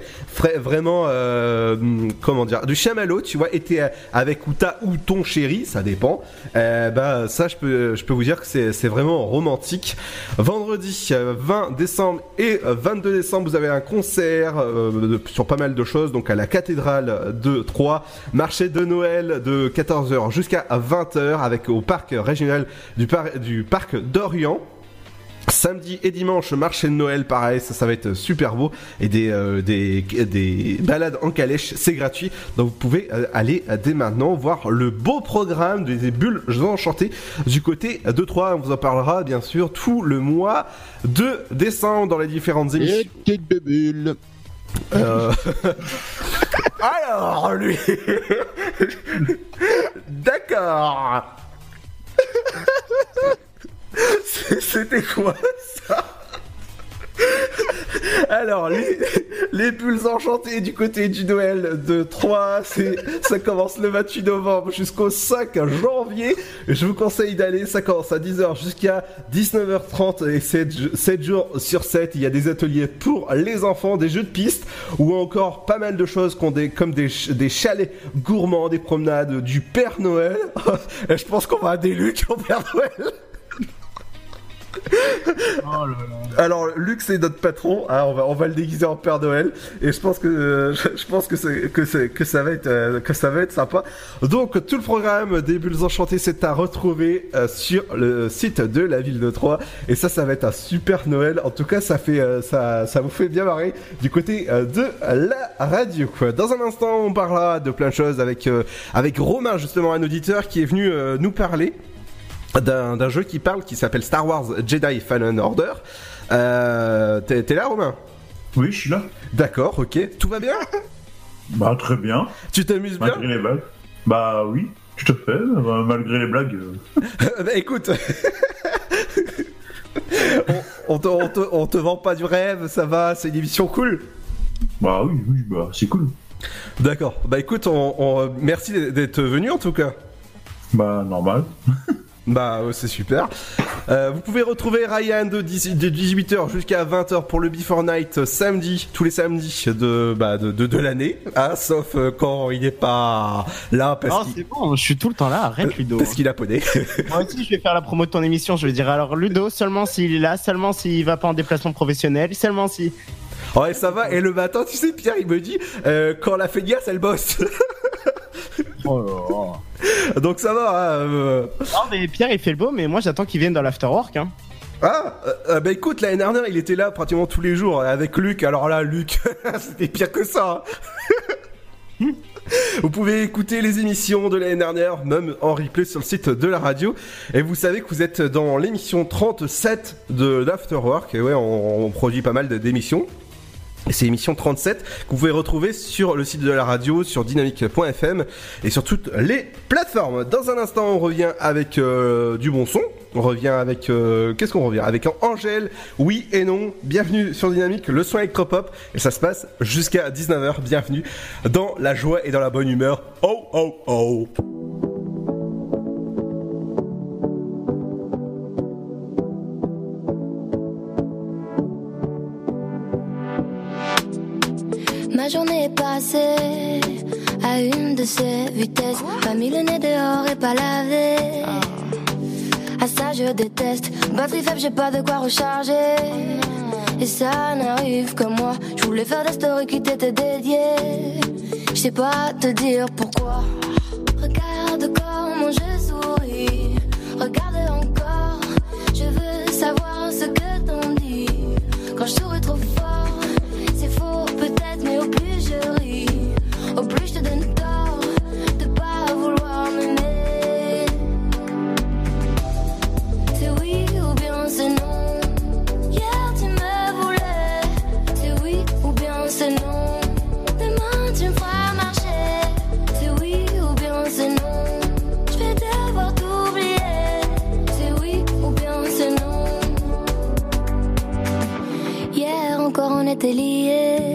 vraiment euh, comment dire du chamallow, tu vois, et t'es avec ou ta ou ton chéri, ça dépend. Euh, bah ça je peux je peux vous dire que c'est c'est vraiment romantique. Vendredi euh, 20 décembre et euh, 22 décembre, vous avez un concert euh, de- sur sur pas mal de choses. Donc à la cathédrale de Troyes, marché de Noël de 14h jusqu'à 20h avec au parc régional du, par- du parc d'Orient. Samedi et dimanche, marché de Noël, pareil, ça, ça va être super beau. Et des, euh, des, des balades en calèche, c'est gratuit. Donc vous pouvez euh, aller dès maintenant voir le beau programme des, bulles enchantées du côté de Troyes. On vous en parlera bien sûr tout le mois de décembre dans les différentes émissions. Euh, [LAUGHS] Alors, lui. [LAUGHS] D'accord. [LAUGHS] C'était quoi ça? [LAUGHS] Alors, les, les bulles enchantées du côté du Noël de 3, c'est, ça commence le 28 novembre jusqu'au 5 janvier. Je vous conseille d'aller, ça commence à 10h jusqu'à 19h30 et 7, 7 jours sur 7. Il y a des ateliers pour les enfants, des jeux de piste ou encore pas mal de choses comme des, des chalets gourmands, des promenades, du Père Noël. [LAUGHS] Je pense qu'on va à des Lucs au Père Noël. Alors Luc c'est notre patron, hein, on va le déguiser en Père Noël et je pense que euh, je, pense que ça va être euh, ça va sympa. Donc tout le programme des bulles enchantées c'est à retrouver euh, sur le site de la ville de Troyes et ça ça va être un super Noël. En tout cas ça fait ça vous fait bien marrer du côté de la radio. Dans un instant on parlera de plein de choses avec avec Romain justement un auditeur qui est venu nous parler d'un jeu qui parle qui s'appelle Star Wars Jedi Fallen Order. Euh, T'es là, Romain? Oui, je suis là. D'accord, ok. Tout va bien? Bah, très bien. Tu t'amuses bien? Malgré les blagues. Bah, oui, tout à fait. euh, Malgré les blagues. [LAUGHS] Bah écoute, [LAUGHS] on, on te, on, te, on te vend pas du rêve, ça va, c'est une émission cool. Bah oui, oui, bah c'est cool. D'accord. Bah écoute, on- merci d'être venu en tout cas. Bah normal. [LAUGHS] Bah c'est super. Euh, vous pouvez retrouver Ryan de, 10 de 18h jusqu'à 20h pour le Before Night euh, samedi, tous les samedis de, bah, de, de, de l'année, hein, sauf euh, quand il n'est pas là parce Non, qu'il c'est bon, je suis tout le temps là, arrête Ludo. parce qu'il a poney. [LAUGHS] Moi aussi, je vais faire la promo de ton émission. Je vais dire alors Ludo, seulement s'il est là, seulement s'il va pas en déplacement professionnel, seulement si. ouais, ça va. Et le matin, tu sais, Pierre, il me dit euh, quand la feignasse, elle bosse. [LAUGHS] [LAUGHS] Donc ça va. hein, euh. Non, mais Pierre, il fait le beau, mais moi j'attends qu'il vienne dans l'afterwork. Hein. Ah, euh, euh, bah écoute, l'année dernière, il était là pratiquement tous les jours avec Luc. Alors là, Luc, [LAUGHS] c'était pire que ça. hein. [LAUGHS] Vous pouvez écouter les émissions de l'année dernière, même en replay sur le site de la radio. Et vous savez que vous êtes dans l'émission 37 de l'Afterwork. Et ouais, on, on produit pas mal d'émissions. C'est l'émission 37 que vous pouvez retrouver sur le site de la radio, sur dynamique.fm et sur toutes les plateformes. Dans un instant, on revient avec euh, du bon son. On revient avec... euh, Qu'est-ce qu'on revient? Avec Angèle, oui et non. Bienvenue sur Dynamique, le son électropop. Et ça se passe jusqu'à 19h. Bienvenue dans la joie et dans la bonne humeur. Oh, oh, oh. Ma journée est passée à une de ces vitesses. Pas mis le nez dehors et pas lavé. À ça je déteste. Batterie faible, j'ai pas de quoi recharger. Et ça n'arrive que moi. Je voulais faire des stories qui t'étaient dédiées. Je sais pas te dire pourquoi. Regarde comment je souris. Regarde encore. Je veux savoir ce que t'en dis. Quand je souris trop fort, peut-être, mais au plus je ris, au plus je te donne tort de pas vouloir m'aimer. C'est oui ou bien c'est non. Hier tu me voulais. C'est oui ou bien c'est non. Demain tu me feras marcher. C'est oui ou bien c'est non. Je vais devoir t'oublier. C'est oui ou bien c'est non. Hier encore on était liés.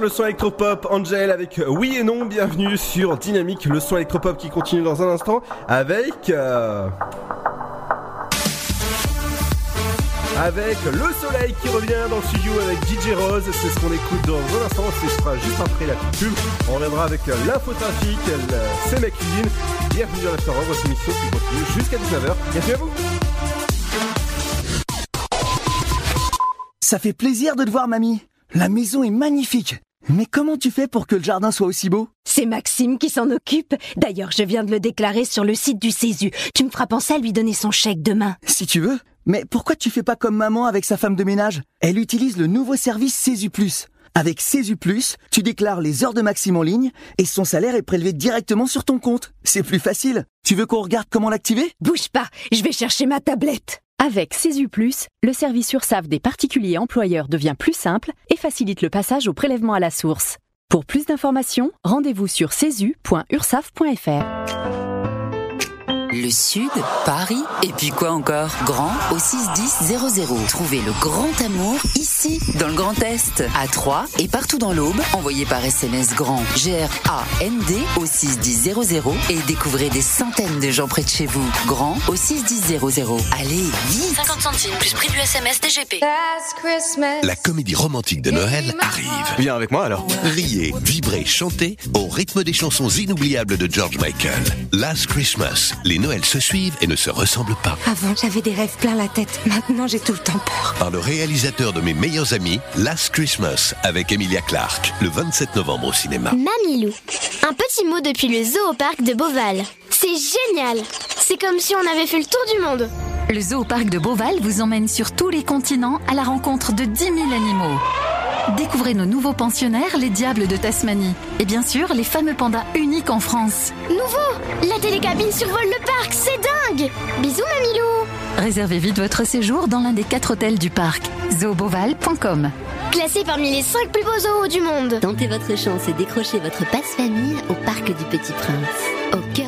Le son électropop, Angel avec oui et non, bienvenue sur Dynamique, le son électropop qui continue dans un instant avec... euh, Avec le soleil qui revient dans le studio avec DJ Rose, c'est ce qu'on écoute dans un instant, ce sera juste après la pub. On reviendra avec euh, l'infotrafic, euh, c'est ma cuisine. Bienvenue dans restaurant, votre émission qui continue jusqu'à 19h. Bienvenue à vous Ça fait plaisir de te voir, mamie. La maison est magnifique. Mais comment tu fais pour que le jardin soit aussi beau? C'est Maxime qui s'en occupe. D'ailleurs, je viens de le déclarer sur le site du Césu. Tu me feras penser à lui donner son chèque demain. Si tu veux. Mais pourquoi tu fais pas comme maman avec sa femme de ménage? Elle utilise le nouveau service Césu Plus. Avec Césu Plus, tu déclares les heures de Maxime en ligne et son salaire est prélevé directement sur ton compte. C'est plus facile. Tu veux qu'on regarde comment l'activer? Bouge pas, je vais chercher ma tablette. Avec Plus, le service URSAF des particuliers employeurs devient plus simple et facilite le passage au prélèvement à la source. Pour plus d'informations, rendez-vous sur cesu.ursaf.fr. Le Sud, Paris, et puis quoi encore? Grand au 61000. Trouvez le grand amour ici, dans le Grand Est, à Troyes et partout dans l'Aube. Envoyez par SMS grand G-R-A-N-D au 61000 et découvrez des centaines de gens près de chez vous. Grand au 61000. Allez, vite 50 centimes plus prix du SMS DGP. La comédie romantique de Noël arrive. Viens avec moi alors. Riez, vibrez, chantez au rythme des chansons inoubliables de George Michael. Last Christmas, les Noëls se suivent et ne se ressemblent pas. Avant, j'avais des rêves plein la tête. Maintenant, j'ai tout le temps peur. Par le réalisateur de Mes meilleurs amis, Last Christmas, avec Emilia Clarke, le 27 novembre au cinéma. Mamilou. Un petit mot depuis le zoo au parc de Beauval. C'est génial. C'est comme si on avait fait le tour du monde. Le zoo parc de Beauval vous emmène sur tous les continents à la rencontre de 10 000 animaux. Découvrez nos nouveaux pensionnaires, les diables de Tasmanie. Et bien sûr, les fameux pandas uniques en France. Nouveau La télécabine survole le parc, c'est dingue Bisous Mamilou Réservez vite votre séjour dans l'un des quatre hôtels du parc. zooboval.com Classé parmi les 5 plus beaux zoos du monde. Tentez votre chance et décrochez votre passe-famille au Parc du Petit Prince. Au cœur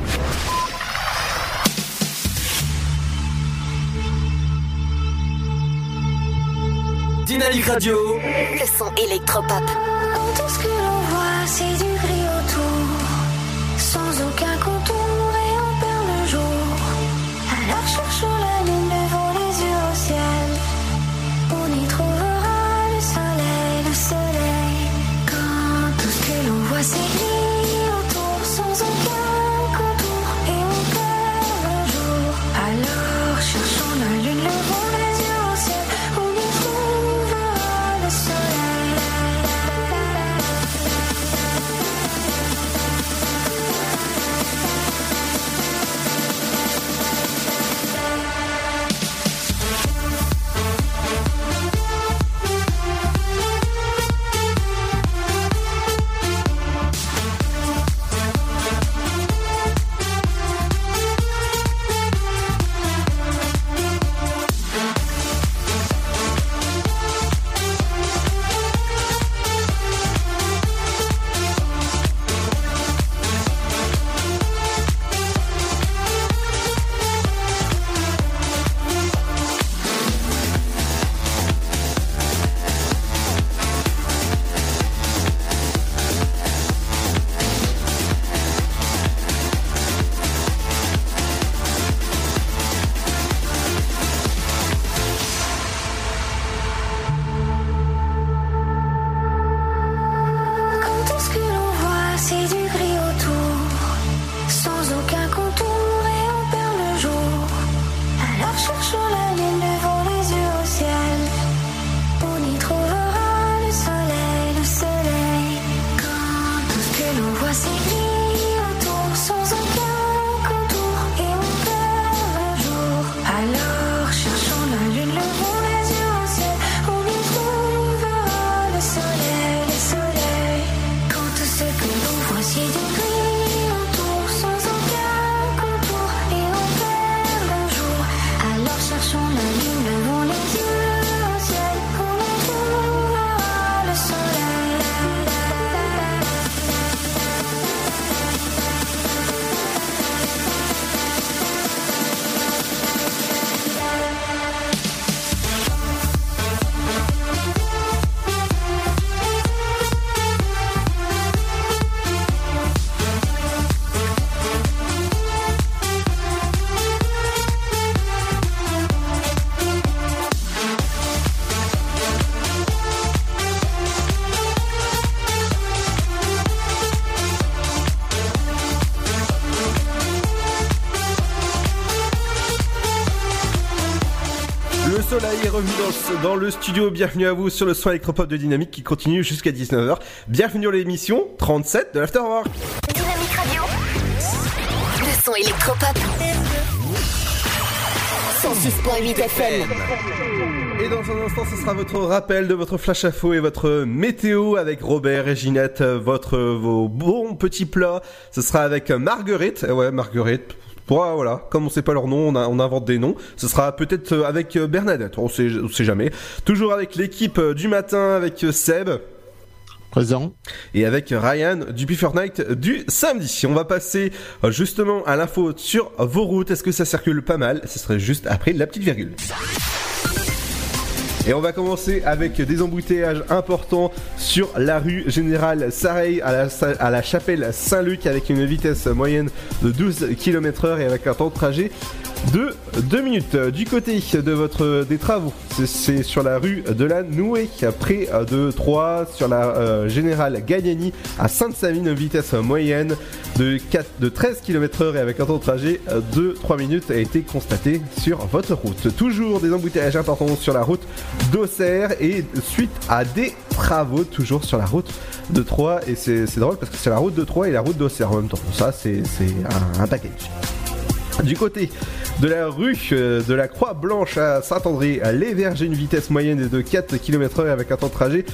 Dynamique Radio. Le son électropop. Tout ce que l'on voit, c'est du dans le, studio. Bienvenue à vous sur le son électropop de Dynamique qui continue jusqu'à 19h. Bienvenue dans l'émission 37 de l'Afterwork. Dynamique Radio. Le son électropop. 106.8 FM. Et dans un instant, ce sera votre rappel de votre flash info et votre météo avec Robert et Ginette, votre, vos bons petits plats. Ce sera avec Marguerite. Eh Ouais, Marguerite. Ouais, voilà, comme on sait pas leur nom, on, a- on invente des noms. Ce sera peut-être euh, avec euh, Bernadette, on sait, on sait jamais. Toujours avec l'équipe euh, du matin, avec Seb. Présent. Et avec Ryan du Before Night du samedi. On va passer justement à l'info sur vos routes. Est-ce que ça circule pas mal? Ce serait juste après la petite virgule. Et on va commencer avec des embouteillages importants sur la rue Générale Sareil à la, à la chapelle Saint-Luc avec une vitesse moyenne de 12 km heure et avec un temps de trajet de 2 minutes. Du côté de votre des travaux, c'est- sur la rue de la Nouée, près de 3 sur la euh, Générale Gagnani à Sainte-Savine, vitesse moyenne de, 4, de 13 km heure et avec un temps de trajet de 3 minutes a été constaté sur votre route. Toujours des embouteillages importants sur la route d'Auxerre et suite à des travaux toujours sur la route de Troyes et c'est drôle parce que c'est la route de Troyes et la route d'Auxerre en même temps. Ça c'est c'est un, un package. [LAUGHS] Du côté de la rue euh, de la Croix Blanche à Saint-André, à Les Vergers, une vitesse moyenne de 4 km/h avec un temps de trajet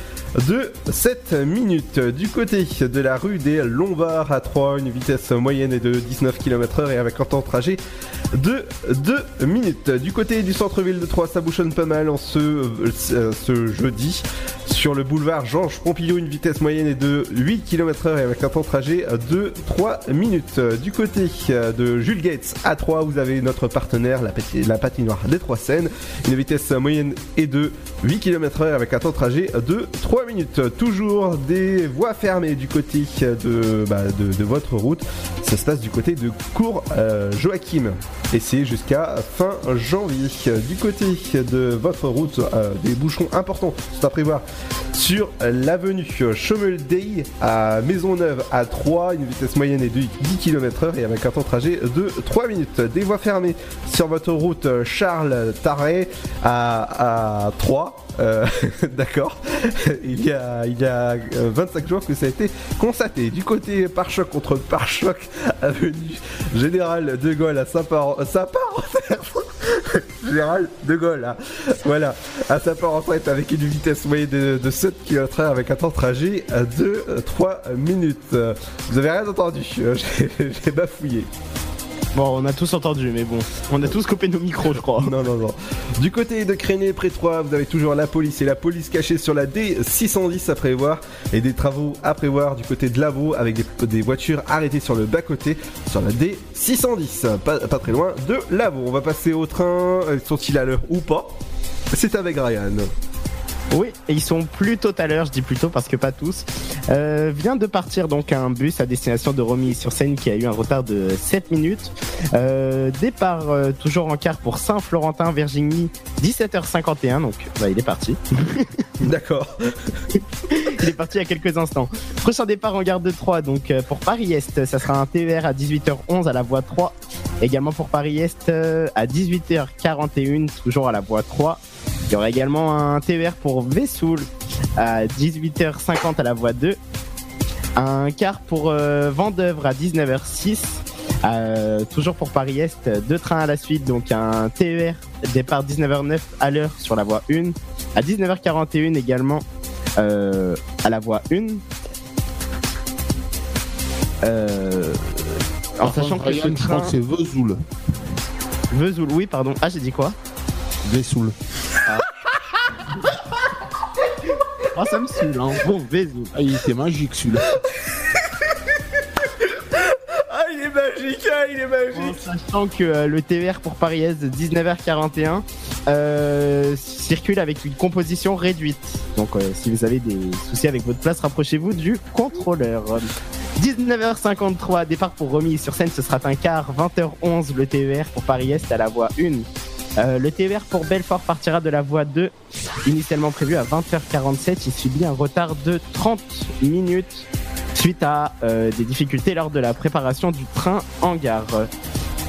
de 7 minutes. Du côté de la rue des Lombards à Troyes, une vitesse moyenne de 19 km/h et avec un temps de trajet de 2 minutes. Du côté du centre-ville de Troyes, ça bouchonne pas mal en ce, euh, jeudi. Sur le boulevard Georges Pompidou, une vitesse moyenne est de 8 km/h et avec un temps de trajet de 3 minutes. Du côté euh, de Jules Gates à 3, vous avez notre partenaire, la, pati- la patinoire des Trois Seines. Une vitesse moyenne est de 8 km/h avec un temps de trajet de 3 minutes. Toujours des voies fermées du côté de, bah, de, votre route. Ça se passe du côté de Cours euh, Joachim. Et c'est jusqu'à fin janvier. Du côté de votre route, euh, des bouchons importants sont à prévoir sur l'avenue Chaumeldey à Maisonneuve à 3, une vitesse moyenne est de 10 km/h et avec un temps de trajet de 3 minutes. Des voies fermées sur votre route Charles Tarret à, à 3. Euh, [LAUGHS] D'accord. il y a, il y a euh, 25 jours que ça a été constaté. Du côté pare-choc contre pare-choc, [LAUGHS] avenue Général de Gaulle à Saint-Parent. [LAUGHS] Général de Gaulle, là. Voilà. À Saint-Parent-Traite avec une vitesse moyenne de, de 7 km/h avec un temps de trajet de 3 minutes. Euh, Vous avez rien entendu. euh, j'ai bafouillé. Bon, on a tous entendu, mais bon, on a tous coupé nos micros, je crois. Non, non, non. Du côté de Créné, près de Troyes, vous avez toujours la police et la police cachée sur la D610 à prévoir et des travaux à prévoir du côté de Lavaux avec des, voitures arrêtées sur le bas-côté sur la D610, pas, pas très loin de Lavaux. On va passer au train, Euh, sont-ils à l'heure ou pas? C'est avec Ryan. Oui, et ils sont plutôt à l'heure, je dis plutôt parce que pas tous. Euh, vient de partir donc un bus à destination de Romilly-sur-Seine qui a eu un retard de 7 minutes. Euh, départ euh, toujours en quart pour Saint-Florentin, Virginie, 17h51, donc bah, il est parti. [LAUGHS] D'accord. [LAUGHS] il est parti il y a quelques instants. Prochain départ en gare de 3, donc euh, pour Paris-Est, ça sera un TER à 18h11 à la voie 3. Également pour Paris-Est euh, à 18h41, toujours à la voie 3. Il y aura également un TER pour Vesoul à 18h50 à la voie 2. Un quart pour euh, Vendœuvre à 19h06. Euh, toujours pour Paris-Est, deux trains à la suite, donc un TER départ 19h09 à l'heure sur la voie 1. À 19h41 également euh, à la voie 1. Euh, en sachant que ce train... c'est Vesoul. Vesoul, oui, pardon. Ah, j'ai dit quoi? Vesoul. Oh, ça me saoule, hein. Bon, Vesoul. Ah, il était magique celui-là. Ah, il est magique, ah, il est magique. En sachant que euh, le TER pour Paris-Est de 19h41 euh, circule avec une composition réduite. Donc euh, si vous avez des soucis avec votre place, rapprochez-vous du contrôleur. 19h53, départ pour Romilly sur scène, ce sera un quart, 20h11 le TER pour Paris-Est à la voie 1. Euh, le TER pour Belfort partira de la voie 2, initialement prévu à 20h47. Il subit un retard de 30 minutes suite à euh, des difficultés lors de la préparation du train en gare.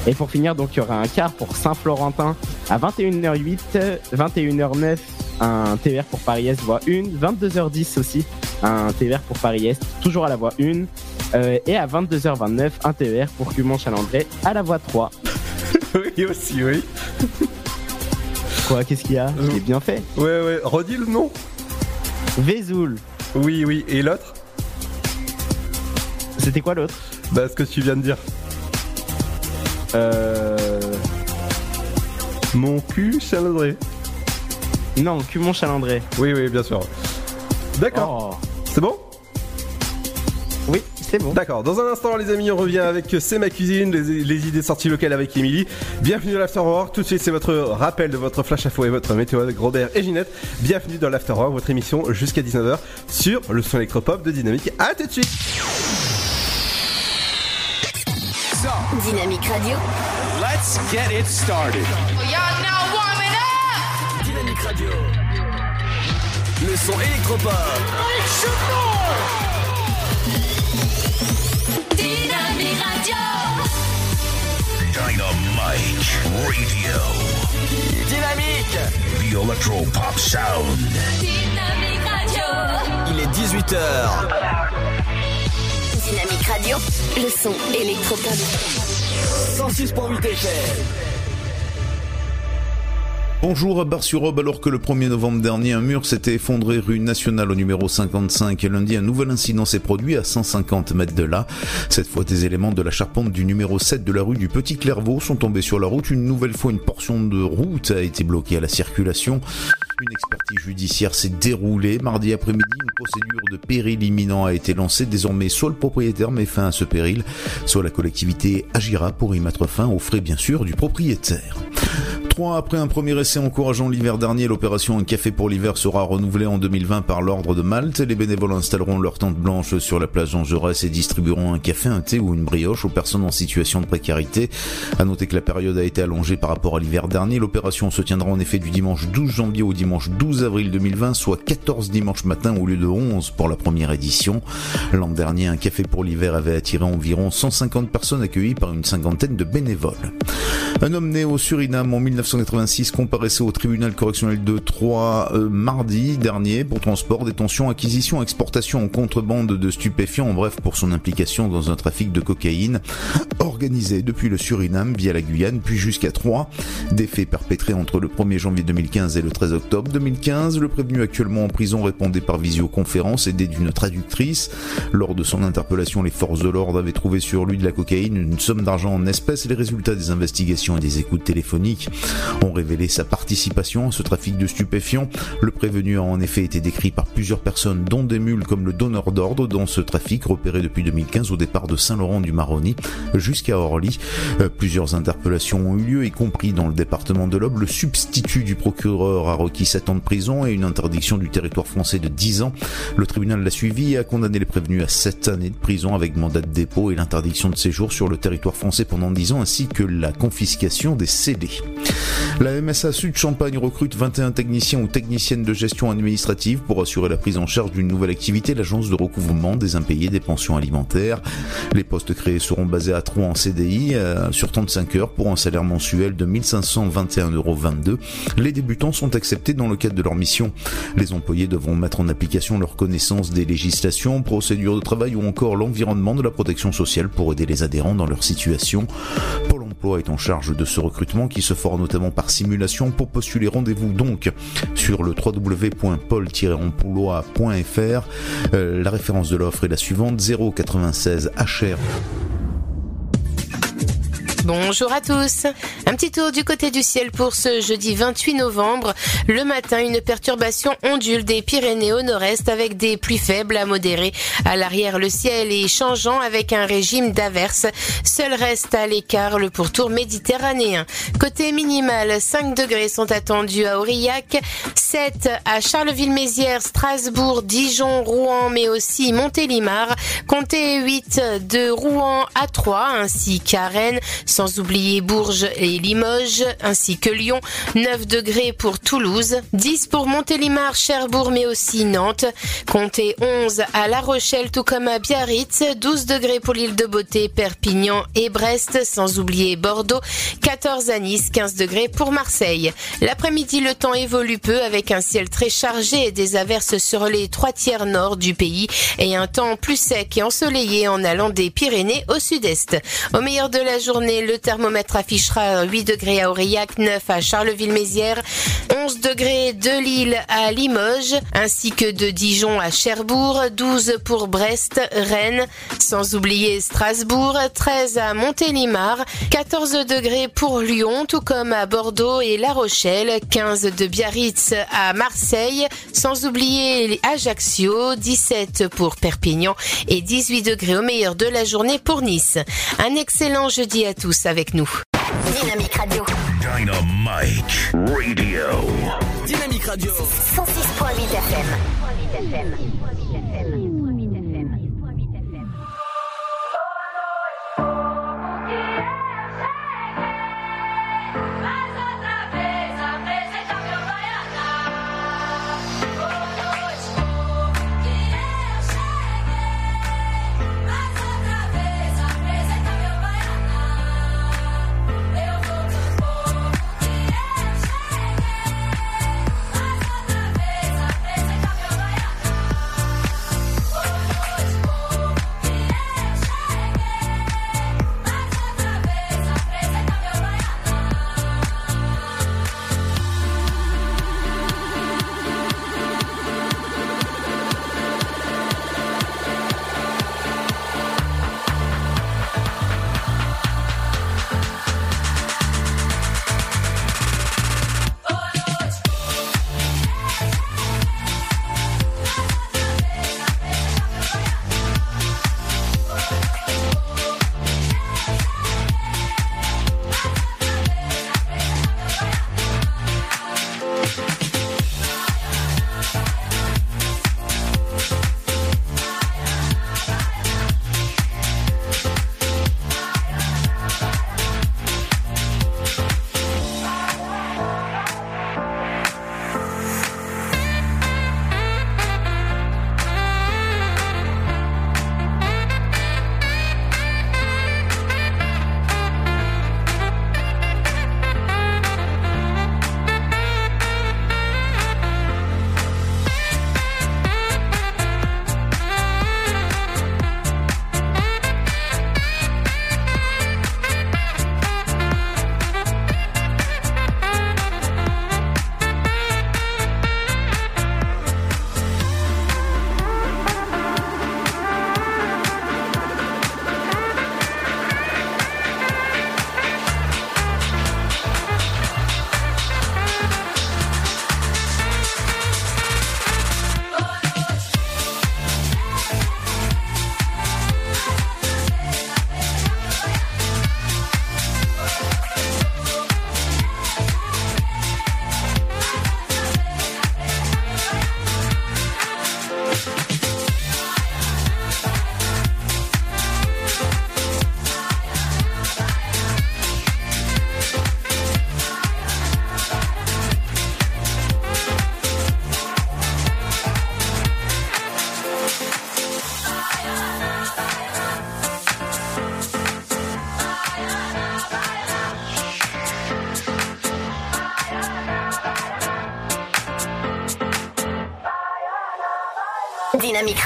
Et pour finir, donc il y aura un quart pour Saint-Florentin À 21h08, euh, 21h09, un TER pour Paris-Est, voie 1. 22h10 aussi, un TER pour Paris-Est, toujours à la voie 1. Euh, et à 22h29, un TER pour Cumont-Chalandray à la voie 3. [LAUGHS] oui, aussi, oui. Quoi, qu'est-ce qu'il y a Je l'ai bien fait. Ouais, ouais, redis le nom. Vesoul. Oui, oui, et l'autre C'était quoi l'autre Bah, ce que tu viens de dire. Euh. Mon cul chalandré. Non, Cumont-Chalandray. Oui, oui, bien sûr. D'accord. C'est bon? C'est bon. D'accord. Dans un instant, les amis, on revient avec C'est ma cuisine, les, les idées sorties locales avec Émilie. Bienvenue dans l'Afterwork. Tout de suite, c'est votre rappel de votre flash info et votre météo avec Robert et Ginette. Bienvenue dans l'Afterwork, votre émission jusqu'à 19h sur le son électropop de Dynamique. À tout de suite. Dynamique Radio. Let's get it started. Y'all now warming up. Dynamique Radio. Le son électropop. Radio. Dynamique. The Electro Pop Sound. Dynamique Radio. Il est 18h. Dynamique Radio. Le son électropop. 106.8 FM. Bonjour à Bar-sur-Aube, alors que le 1er novembre dernier, un mur s'était effondré rue nationale au numéro 55 et lundi, un nouvel incident s'est produit à 150 mètres de là. Cette fois, des éléments de la charpente du numéro 7 de la rue du Petit Clairvaux sont tombés sur la route. Une nouvelle fois, une portion de route a été bloquée à la circulation. Une expertise judiciaire s'est déroulée. Mardi après-midi, une procédure de péril imminent a été lancée. Désormais, soit le propriétaire met fin à ce péril, soit la collectivité agira pour y mettre fin aux frais, bien sûr, du propriétaire. Après un premier essai encourageant l'hiver dernier, l'opération Un café pour l'hiver sera renouvelée en 2020 par l'ordre de Malte. Les bénévoles installeront leur tente blanche sur la plage Jean Jaurès et distribueront un café, un thé ou une brioche aux personnes en situation de précarité. À noter que la période a été allongée par rapport à l'hiver dernier. L'opération se tiendra en effet du dimanche 12 janvier au dimanche 12 avril 2020, soit 14 dimanches matin au lieu de 11 pour la première édition. L'an dernier, un café pour l'hiver avait attiré environ 150 personnes accueillies par une cinquantaine de bénévoles. Un homme né au Suriname en 1986 comparaissait au tribunal correctionnel de Troyes euh, mardi dernier pour transport, détention, acquisition, exportation en contrebande de stupéfiants, en bref pour son implication dans un trafic de cocaïne [COUGHS] organisé depuis le Suriname via la Guyane puis jusqu'à Troyes. Des faits perpétrés entre le 1er janvier 2015 et le 13 octobre 2015. Le prévenu actuellement en prison répondait par visioconférence aidé d'une traductrice. Lors de son interpellation, les forces de l'ordre avaient trouvé sur lui de la cocaïne, une somme d'argent en espèces et les résultats des investigations et des écoutes téléphoniques ont révélé sa participation à ce trafic de stupéfiants. Le prévenu a en effet été décrit par plusieurs personnes, dont des mules comme le donneur d'ordre dans ce trafic repéré depuis 2015 au départ de Saint-Laurent du Maroni jusqu'à Orly. Euh, plusieurs interpellations ont eu lieu, y compris dans le département de l'Aube. Le substitut du procureur a requis 7 ans de prison et une interdiction du territoire français de 10 ans. Le tribunal l'a suivi et a condamné les prévenus à 7 années de prison avec mandat de dépôt et l'interdiction de séjour sur le territoire français pendant 10 ans ainsi que la confiscation des CD. La MSA Sud Champagne recrute 21 techniciens ou techniciennes de gestion administrative pour assurer la prise en charge d'une nouvelle activité, l'agence de recouvrement des impayés des pensions alimentaires. Les postes créés seront basés à Troyes en CDI euh, sur 35 heures pour un salaire mensuel de 1521,22 euros. Les débutants sont acceptés dans le cadre de leur mission. Les employés devront mettre en application leur connaissance des législations, procédures de travail ou encore l'environnement de la protection sociale pour aider les adhérents dans leur situation. Emploi est en charge de ce recrutement qui se fera notamment par simulation. Pour postuler, rendez-vous donc sur le www.pôle-emploi.fr. Euh, la référence de l'offre est la suivante 096 HR. Bonjour à tous. Un petit tour du côté du ciel pour ce jeudi 28 novembre. Le matin, une perturbation ondule des Pyrénées au nord-est avec des pluies faibles à modérées. À l'arrière, le ciel est changeant avec un régime d'averses. Seul reste à l'écart le pourtour méditerranéen. Côté minimal, 5 degrés sont attendus à Aurillac, 7 à Charleville-Mézières, Strasbourg, Dijon, Rouen, mais aussi Montélimar. Comptez 8 de Rouen à 3 ainsi qu'à Rennes. Sans oublier Bourges et Limoges, ainsi que Lyon, 9 degrés pour Toulouse, 10 pour Montélimar, Cherbourg, mais aussi Nantes, comptez 11 à La Rochelle, tout comme à Biarritz, 12 degrés pour l'île de Beauté, Perpignan et Brest, sans oublier Bordeaux, 14 à Nice, 15 degrés pour Marseille. L'après-midi, le temps évolue peu avec un ciel très chargé et des averses sur les trois tiers nord du pays et un temps plus sec et ensoleillé en allant des Pyrénées au sud-est. Au meilleur de la journée, le thermomètre affichera 8 degrés à Aurillac, 9 à Charleville-Mézières, 11 degrés de Lille à Limoges, ainsi que de Dijon à Cherbourg, 12 pour Brest, Rennes, sans oublier Strasbourg, 13 à Montélimar, 14 degrés pour Lyon, tout comme à Bordeaux et La Rochelle, 15 de Biarritz à Marseille, sans oublier Ajaccio, 17 pour Perpignan et 18 degrés au meilleur de la journée pour Nice. Un excellent jeudi à tous avec nous. Dynamique Radio. Dynamite Radio. Dynamique Radio. 106.8 FM. Dynamique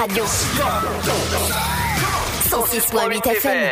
Radio. 106.8 FM.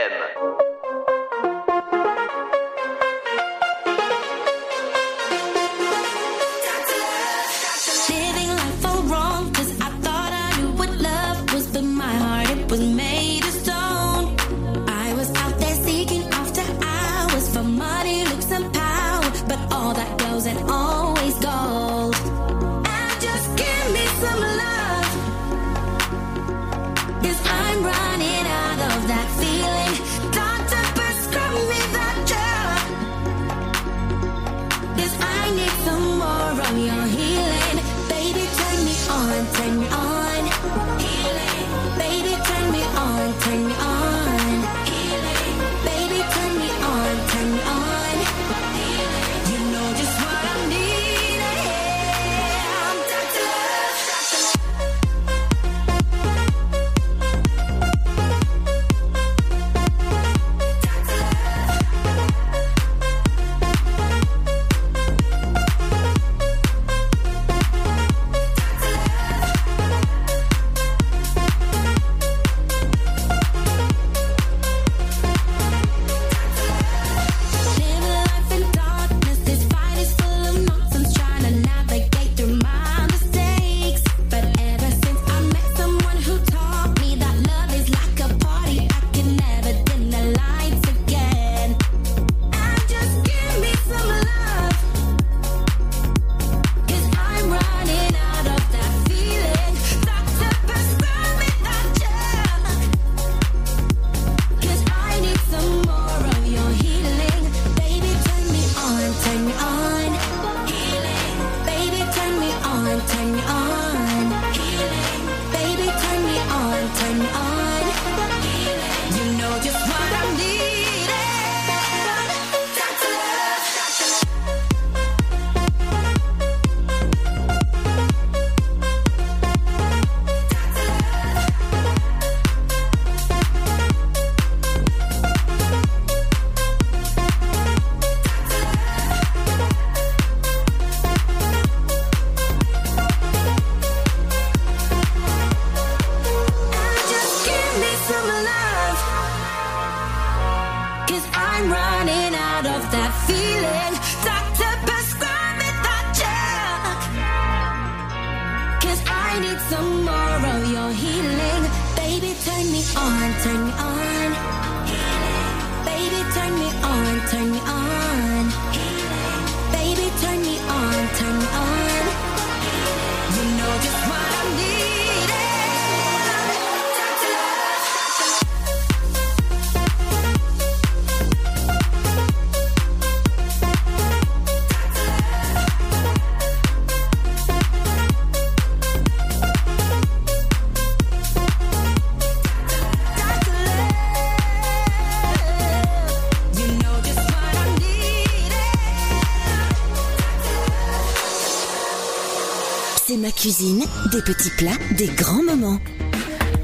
Des petits plats, des grands moments.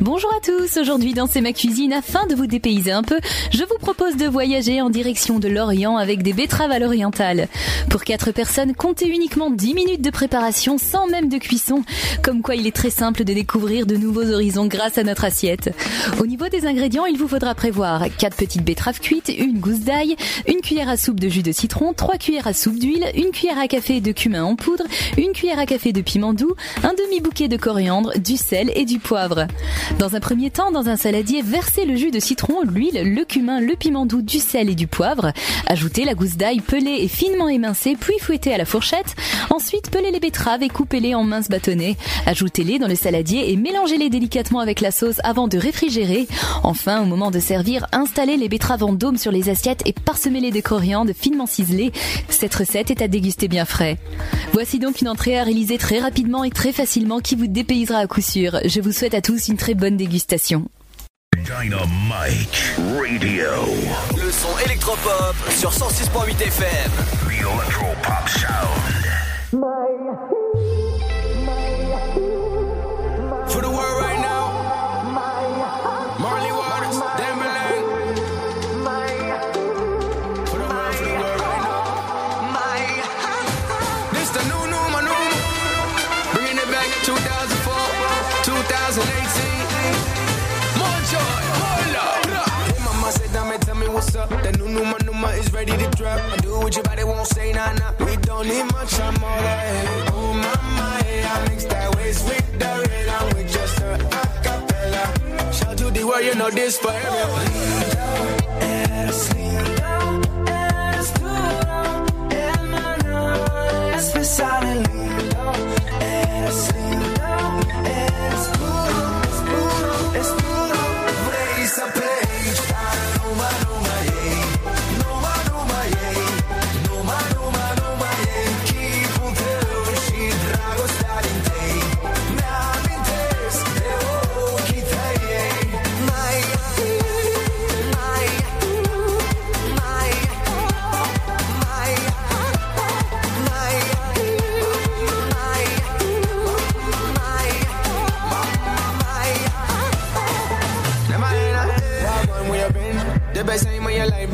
Bonjour à tous, aujourd'hui dans C'est ma cuisine, afin de vous dépayser un peu, je vous propose de voyager en direction de l'Orient avec des betteraves à l'oriental. Pour 4 personnes, comptez uniquement 10 minutes de préparation sans même de cuisson, comme quoi il est très simple de découvrir de nouveaux horizons grâce à notre assiette. Au niveau des ingrédients, il vous faudra prévoir 4 petites betteraves cuites, une gousse d'ail, une cuillère à soupe de jus de citron, 3 cuillères à soupe d'huile, une cuillère à café de cumin en poudre, une cuillère à café de piment doux, un demi-bouquet de coriandre, du sel et du poivre. Dans un premier temps, dans un saladier, versez le jus de citron, l'huile, le cumin, le piment doux, du sel et du poivre. Ajoutez la gousse d'ail pelée et finement émincée, puis fouettez à la fourchette. Ensuite, pelez les betteraves et coupez-les en minces bâtonnets. Ajoutez-les dans le saladier et mélangez-les délicatement avec la sauce avant de réfrigérer. Enfin, au moment de servir, installez les betteraves en dôme sur les assiettes et parsemez-les de coriandre finement ciselé. Cette recette est à déguster bien frais. Voici donc une entrée à réaliser très rapidement et très facilement qui vous dépaysera à coup sûr. Je vous souhaite à tous une très bonne dégustation. Dynamite Radio. Le son électropop sur 106.8 FM. The Sound. month is ready to drop. I do what your body won't say, nah, nah. We don't need much, I'm all. Oh, my, my, I mix that waist with the red. I'm with just a acapella. Shout to the world, you know this for everyone. Lean down and lean down and screw down. And my nose, beside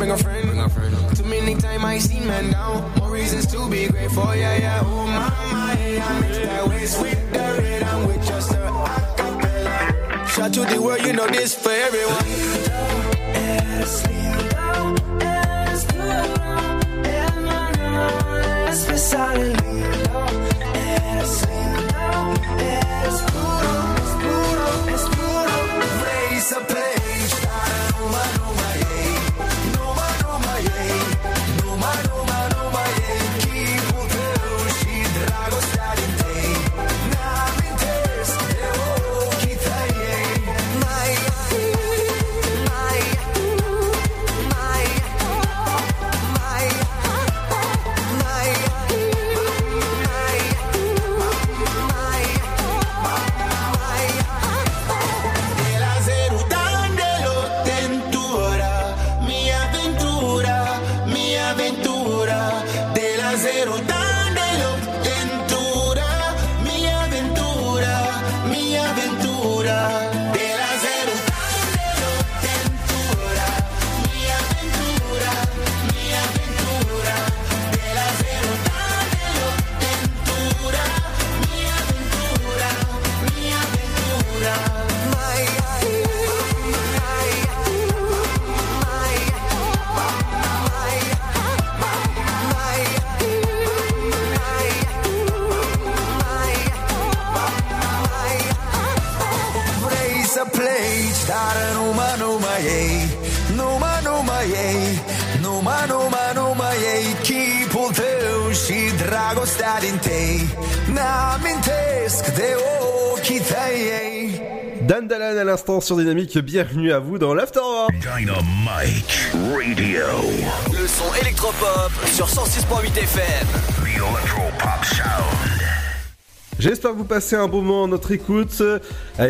bring a friend. Bring a friend. Too many times I see men down. More reasons to be grateful, yeah, yeah. Oh, my my, I mix that waist with the rhythm with just sir. acapella. Shout to the world, you know this for everyone. N'amintesc de tăi Dan Dalan à l'instant sur Dynamique, bienvenue à vous dans l'Afterwork. Dynamite Radio. Le son électropop sur 106.8 FM. The Electro Pop Sound. J'espère que vous passez un bon moment à notre écoute.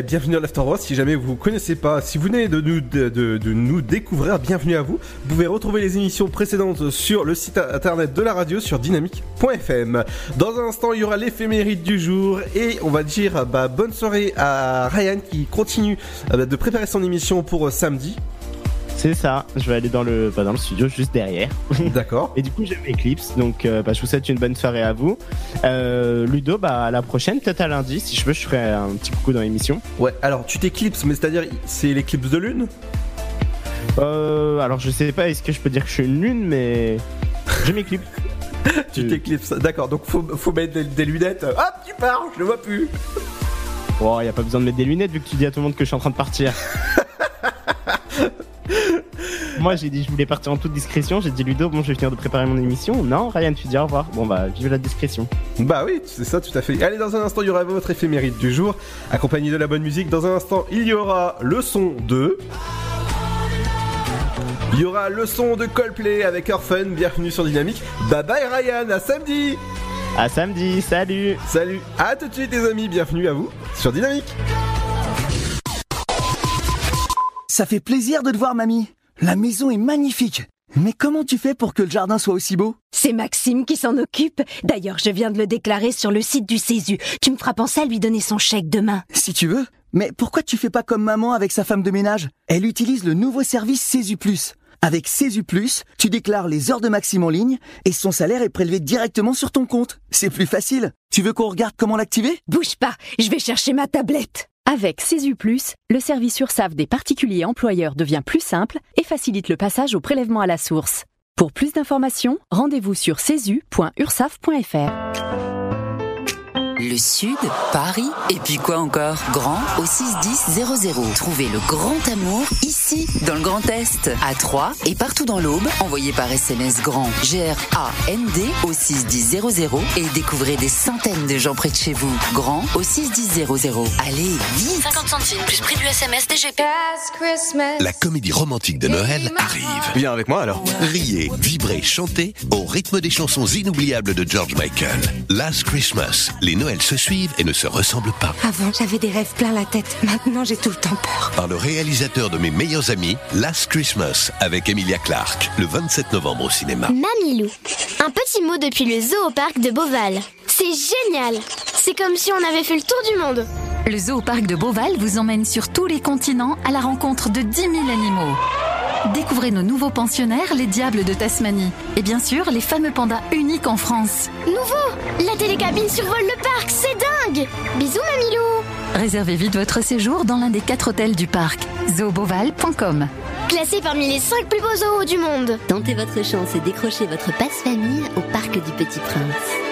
Bienvenue à l'Afterwork. Si jamais vous ne connaissez pas, si vous venez de nous, de nous découvrir, bienvenue à vous. Vous pouvez retrouver les émissions précédentes sur le site internet de la radio sur dynamique.fm. Dans un instant, il y aura l'éphéméride du jour et on va dire bah, bonne soirée à Ryan qui continue euh, de préparer son émission pour euh, samedi. C'est ça, je vais aller dans le, bah, dans le studio juste derrière. [LAUGHS] D'accord. Et du coup, j'ai Eclipse, donc euh, bah, je vous souhaite une bonne soirée à vous. Euh, Ludo, bah, à la prochaine, peut-être à lundi. Si je veux, je ferai un petit coucou dans l'émission. Ouais, alors tu t'éclipses, mais c'est-à-dire c'est l'éclipse de lune? Euh, alors, je sais pas, est-ce que je peux dire que je suis une lune, mais je m'éclipse. [LAUGHS] Tu t'éclipses, d'accord, donc faut, faut mettre des, des lunettes. Hop, tu pars, je le vois plus. Oh, y a pas besoin de mettre des lunettes vu que tu dis à tout le monde que je suis en train de partir. [LAUGHS] Moi, j'ai dit je voulais partir en toute discrétion. J'ai dit Ludo, bon, je vais finir de préparer mon émission. Non, Ryan, tu dis au revoir. Bon, bah, vive la discrétion. Bah oui, c'est ça, tout à fait. Allez, dans un instant, il y aura votre éphéméride du jour, accompagné de la bonne musique. Dans un instant, il y aura le son de. Il y aura le son de Coldplay avec Orphan. Bienvenue sur Dynamique. Bye bye Ryan, à samedi À samedi, salut Salut À tout de suite les amis, bienvenue à vous sur Dynamique Ça fait plaisir de te voir, mamie. La maison est magnifique. Mais comment tu fais pour que le jardin soit aussi beau? C'est Maxime qui s'en occupe. D'ailleurs, je viens de le déclarer sur le site du Césu. Tu me feras penser à lui donner son chèque demain. Si tu veux. Mais pourquoi tu fais pas comme maman avec sa femme de ménage? Elle utilise le nouveau service Césu Plus. Avec Césu Plus, tu déclares les heures de Maxime en ligne et son salaire est prélevé directement sur ton compte. C'est plus facile. Tu veux qu'on regarde comment l'activer? Bouge pas, je vais chercher ma tablette. Avec Plus, le service URSAF des particuliers employeurs devient plus simple et facilite le passage au prélèvement à la source. Pour plus d'informations, rendez-vous sur cesu.ursaf.fr. Le Sud, Paris, et puis quoi encore? Grand au 61000. Trouvez le grand amour ici, dans le Grand Est, à Troyes et partout dans l'Aube. Envoyez par SMS grand G-R-A-N-D au 61000 et découvrez des centaines de gens près de chez vous. Grand au 61000. Allez, vite 50 centimes plus prix du SMS DGP. La comédie romantique de Noël arrive. Viens avec moi alors. Riez, vibrez, chantez au rythme des chansons inoubliables de George Michael. Last Christmas. Les Noëls se suivent et ne se ressemblent pas. Avant, j'avais des rêves plein la tête. Maintenant, j'ai tout le temps peur. Par le réalisateur de mes meilleurs amis, Last Christmas, avec Emilia Clarke, le 27 novembre au cinéma. Mamilou. Un petit mot depuis le zoo au parc de Beauval. C'est génial. C'est comme si on avait fait le tour du monde. Le zoo parc de Beauval vous emmène sur tous les continents à la rencontre de 10 000 animaux. Découvrez nos nouveaux pensionnaires, les diables de Tasmanie. Et bien sûr, les fameux pandas uniques en France. Nouveau La télécabine survole le parc, c'est dingue Bisous Mamilou Réservez vite votre séjour dans l'un des quatre hôtels du parc. zooboval.com Classé parmi les 5 plus beaux zoos du monde. Tentez votre chance et décrochez votre passe-famille au Parc du Petit Prince.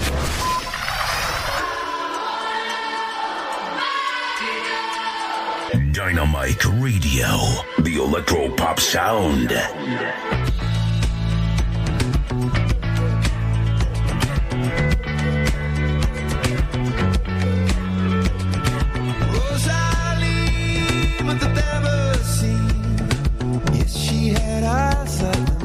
Dynamite Radio, the electro pop sound. Rosalie, but the never seen. Yes, she had eyes like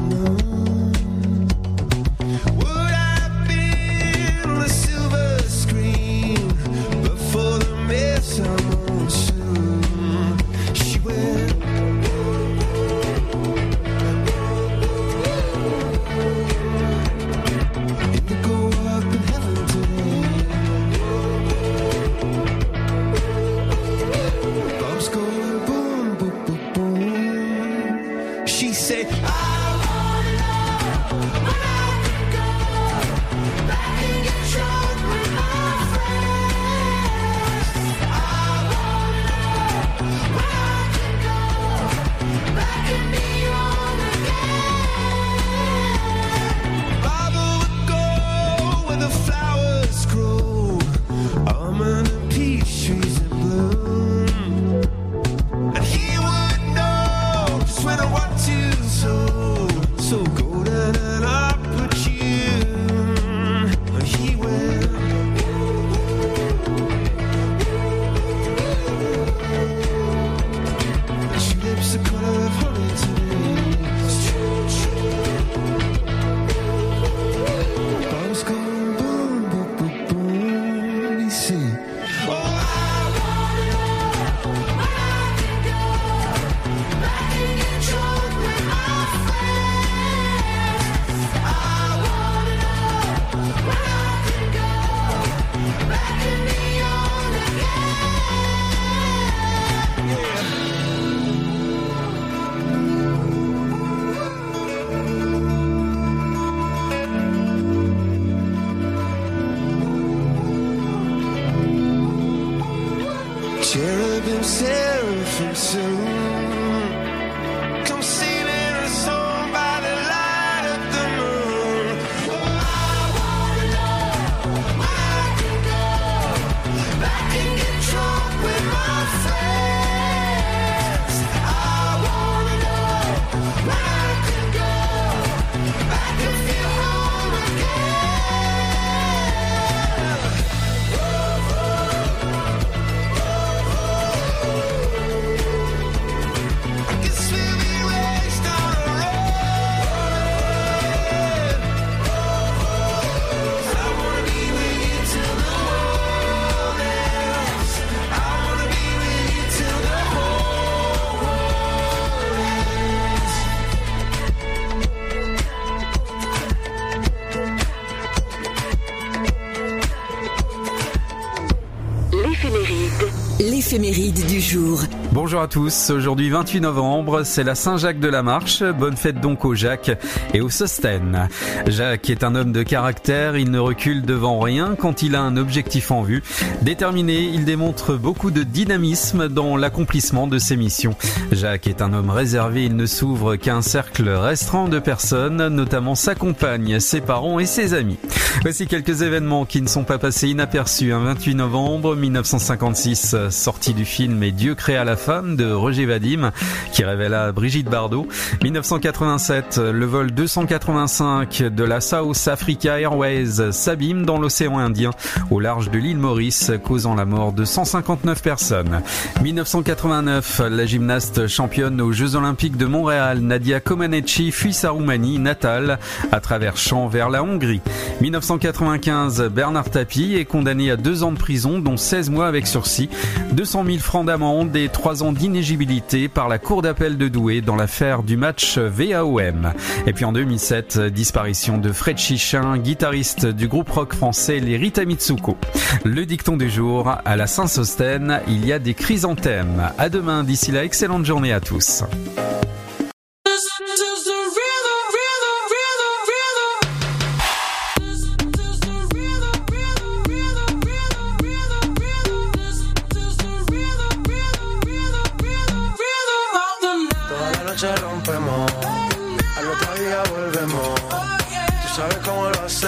Bonjour à tous, aujourd'hui 28 novembre, c'est la Saint-Jacques de la Marche. Bonne fête donc au Jacques et au Sostène. Jacques est un homme de caractère, il ne recule devant rien quand il a un objectif en vue. Déterminé, il démontre beaucoup de dynamisme dans l'accomplissement de ses missions. Jacques est un homme réservé, il ne s'ouvre qu'à un cercle restreint de personnes, notamment sa compagne, ses parents et ses amis. Voici quelques événements qui ne sont pas passés inaperçus. Un 28 novembre 1956, sortie du film Et Dieu créa la femme de Roger Vadim, qui révéla Brigitte Bardot. 1987, le vol 285 de la South Africa Airways s'abîme dans l'océan Indien, au large de l'île Maurice, causant la mort de 159 personnes. 1989, la gymnaste championne aux Jeux Olympiques de Montréal, Nadia Comaneci, fuit sa Roumanie natale à travers champs vers la Hongrie. 1995, Bernard Tapie est condamné à deux ans de prison, dont 16 mois avec sursis, 200 000 francs d'amende et 3 ans d'inégibilité par la Cour d'appel de Douai dans l'affaire du match VAOM. Et puis en 2007, disparition de Fred Chichin, guitariste du groupe rock français les Rita Mitsuko. Le dicton du jour, à la Saint-Sostène, il y a des chrysanthèmes. À demain, d'ici là, excellente journée à tous.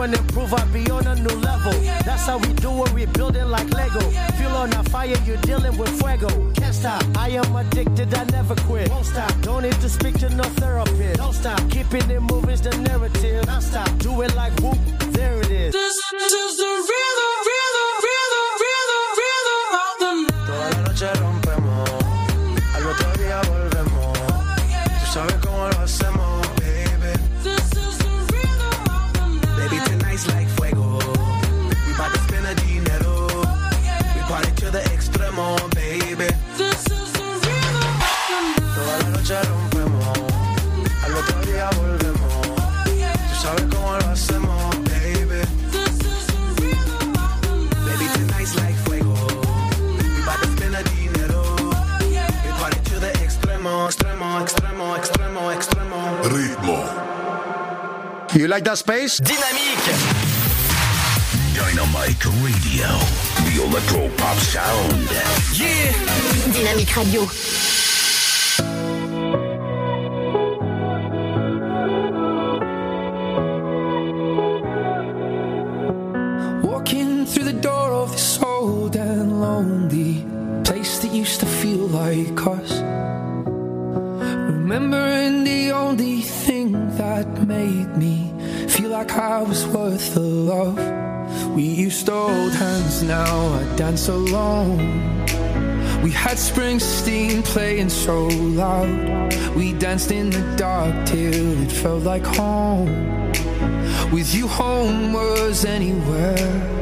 And improve, I be on a new level. That's how we do it, we build it like Lego. Feel on a fire, you're dealing with fuego. Can't stop, I am addicted, I never quit. Won't stop, don't need to speak to no therapist. Don't stop, keeping it moving's the narrative. Don't stop, do it like whoop, there it is. This is the rhythm, rhythm, You like that space? Dynamique Dynamite Radio. The Electro Pop Sound. Yeah Dynamique Radio. Love. We used to hold hands, now I dance alone. We had Springsteen playing so loud. We danced in the dark till it felt like home. With you, home was anywhere.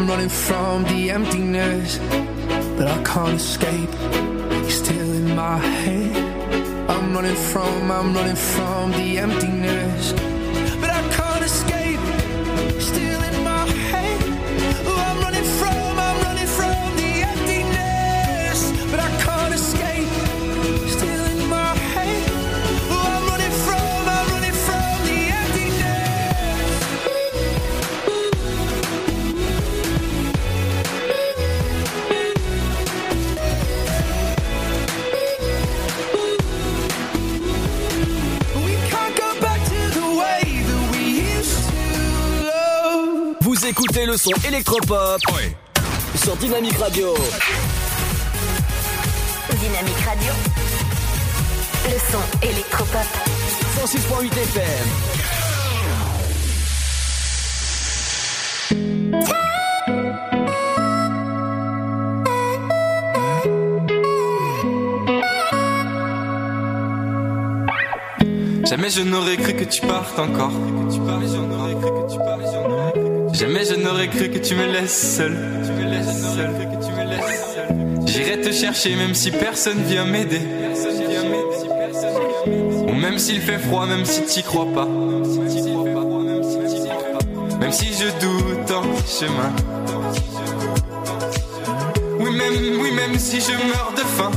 I'm running from the emptiness. But I can't escape. You're still in my head. I'm running from, I'm running from the emptiness. Son électropop sur Dynamique Radio. Dynamique Radio. Le son électropop. 106.8 FM. Jamais je n'aurais cru que tu partes encore. Jamais je n'aurais cru que tu me laisses seul. J'irai te chercher même si personne vient m'aider. Ou même s'il fait froid, même si t'y crois pas. Même si je doute en chemin. Oui, même, oui, même si je meurs de faim.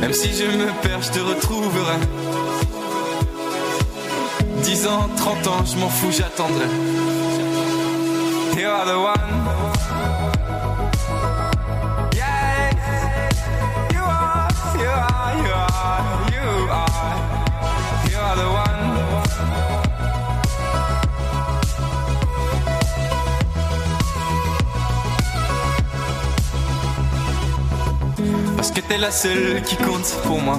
Même si je me perds, je te retrouverai. 10 ans, 30 ans, je m'en fous, j'attendrai. You are the one. Yeah. You are, you are, you are, you are. You are the one. Parce que t'es la seule qui compte pour moi.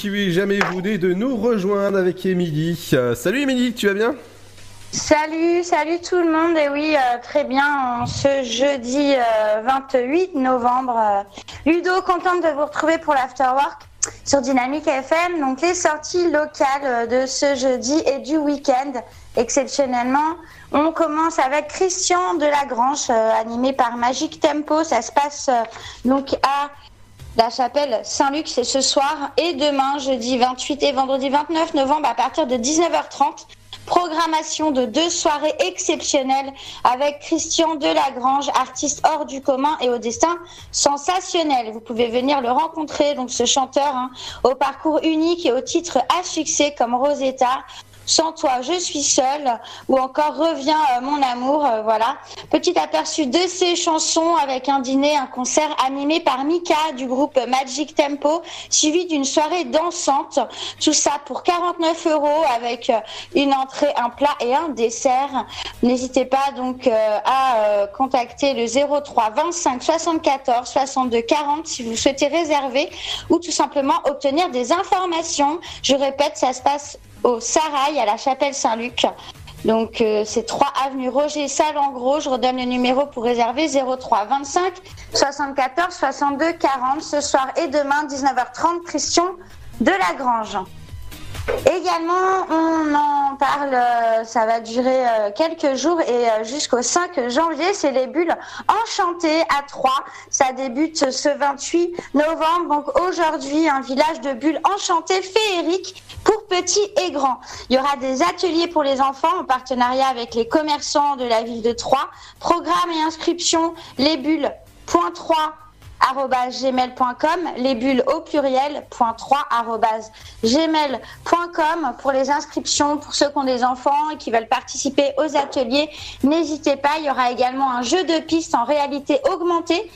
Si jamais vous de nous rejoindre avec Émilie. Euh, salut Émilie, tu vas bien? Salut, salut tout le monde. Et oui, euh, très bien, en ce jeudi euh, 28 novembre. euh, Ludo, contente de vous retrouver pour l'Afterwork sur Dynamique FM. Donc les sorties locales de ce jeudi et du week-end, exceptionnellement. On commence avec Christian Delagrange, animé par Magic Tempo. Ça se passe donc à la chapelle Saint-Luc, c'est ce soir et demain, jeudi 28 et vendredi 29 novembre, à partir de 19h30. Programmation de deux soirées exceptionnelles avec Christian Delagrange, artiste hors du commun et au destin sensationnel. Vous pouvez venir le rencontrer, donc ce chanteur, hein, au parcours unique et au titre à succès comme Rosetta. Sans toi, je suis seule, ou encore Reviens euh, mon amour, euh, voilà. Petit aperçu de ces chansons avec un dîner, un concert animé par Mika du groupe Magic Tempo, suivi d'une soirée dansante. Tout ça pour 49 euros avec euh, une entrée, un plat et un dessert. N'hésitez pas donc à contacter le 03 25 74 62 40 si vous souhaitez réserver ou tout simplement obtenir des informations. Je répète, ça se passe au Sarail à la chapelle Saint-Luc. Donc euh, c'est 3 avenue Roger Salengros. Je redonne le numéro pour réserver 03 25 74 62 40 ce soir et demain 19h30 Christian de la Grange. Également, on en parle, euh, ça va durer euh, quelques jours et euh, jusqu'au 5 janvier, c'est les bulles enchantées à Troyes. Ça débute ce 28 novembre. Donc aujourd'hui, un village de bulles enchantées féeriques pour petits et grands. Il y aura des ateliers pour les enfants en partenariat avec les commerçants de la ville de Troyes. Programme et inscription, les bulles. Point 3 arobase gmail.com, les bulles au pluriel, point 3 arobase gmail.com pour les inscriptions pour ceux qui ont des enfants et qui veulent participer aux ateliers. N'hésitez pas, il y aura également un jeu de pistes en réalité augmentée.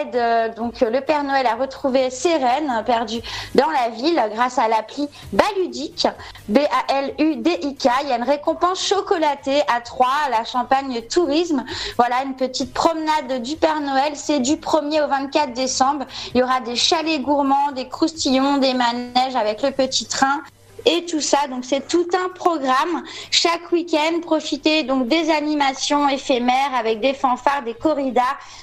Aide euh, donc le Père Noël à retrouver ses rennes perdues dans la ville grâce à l'appli Baludic, B-A-L-U-D-I-K. Il y a une récompense chocolatée à 3 à la Champagne Tourisme. Voilà une petite promenade du Père Noël. C'est du 1er au 24 décembre. Il y aura des chalets gourmands, des croustillons, des manèges avec le petit train et tout ça. Donc c'est tout un programme. Chaque week-end, profitez donc des animations éphémères avec des fanfares, des corridas,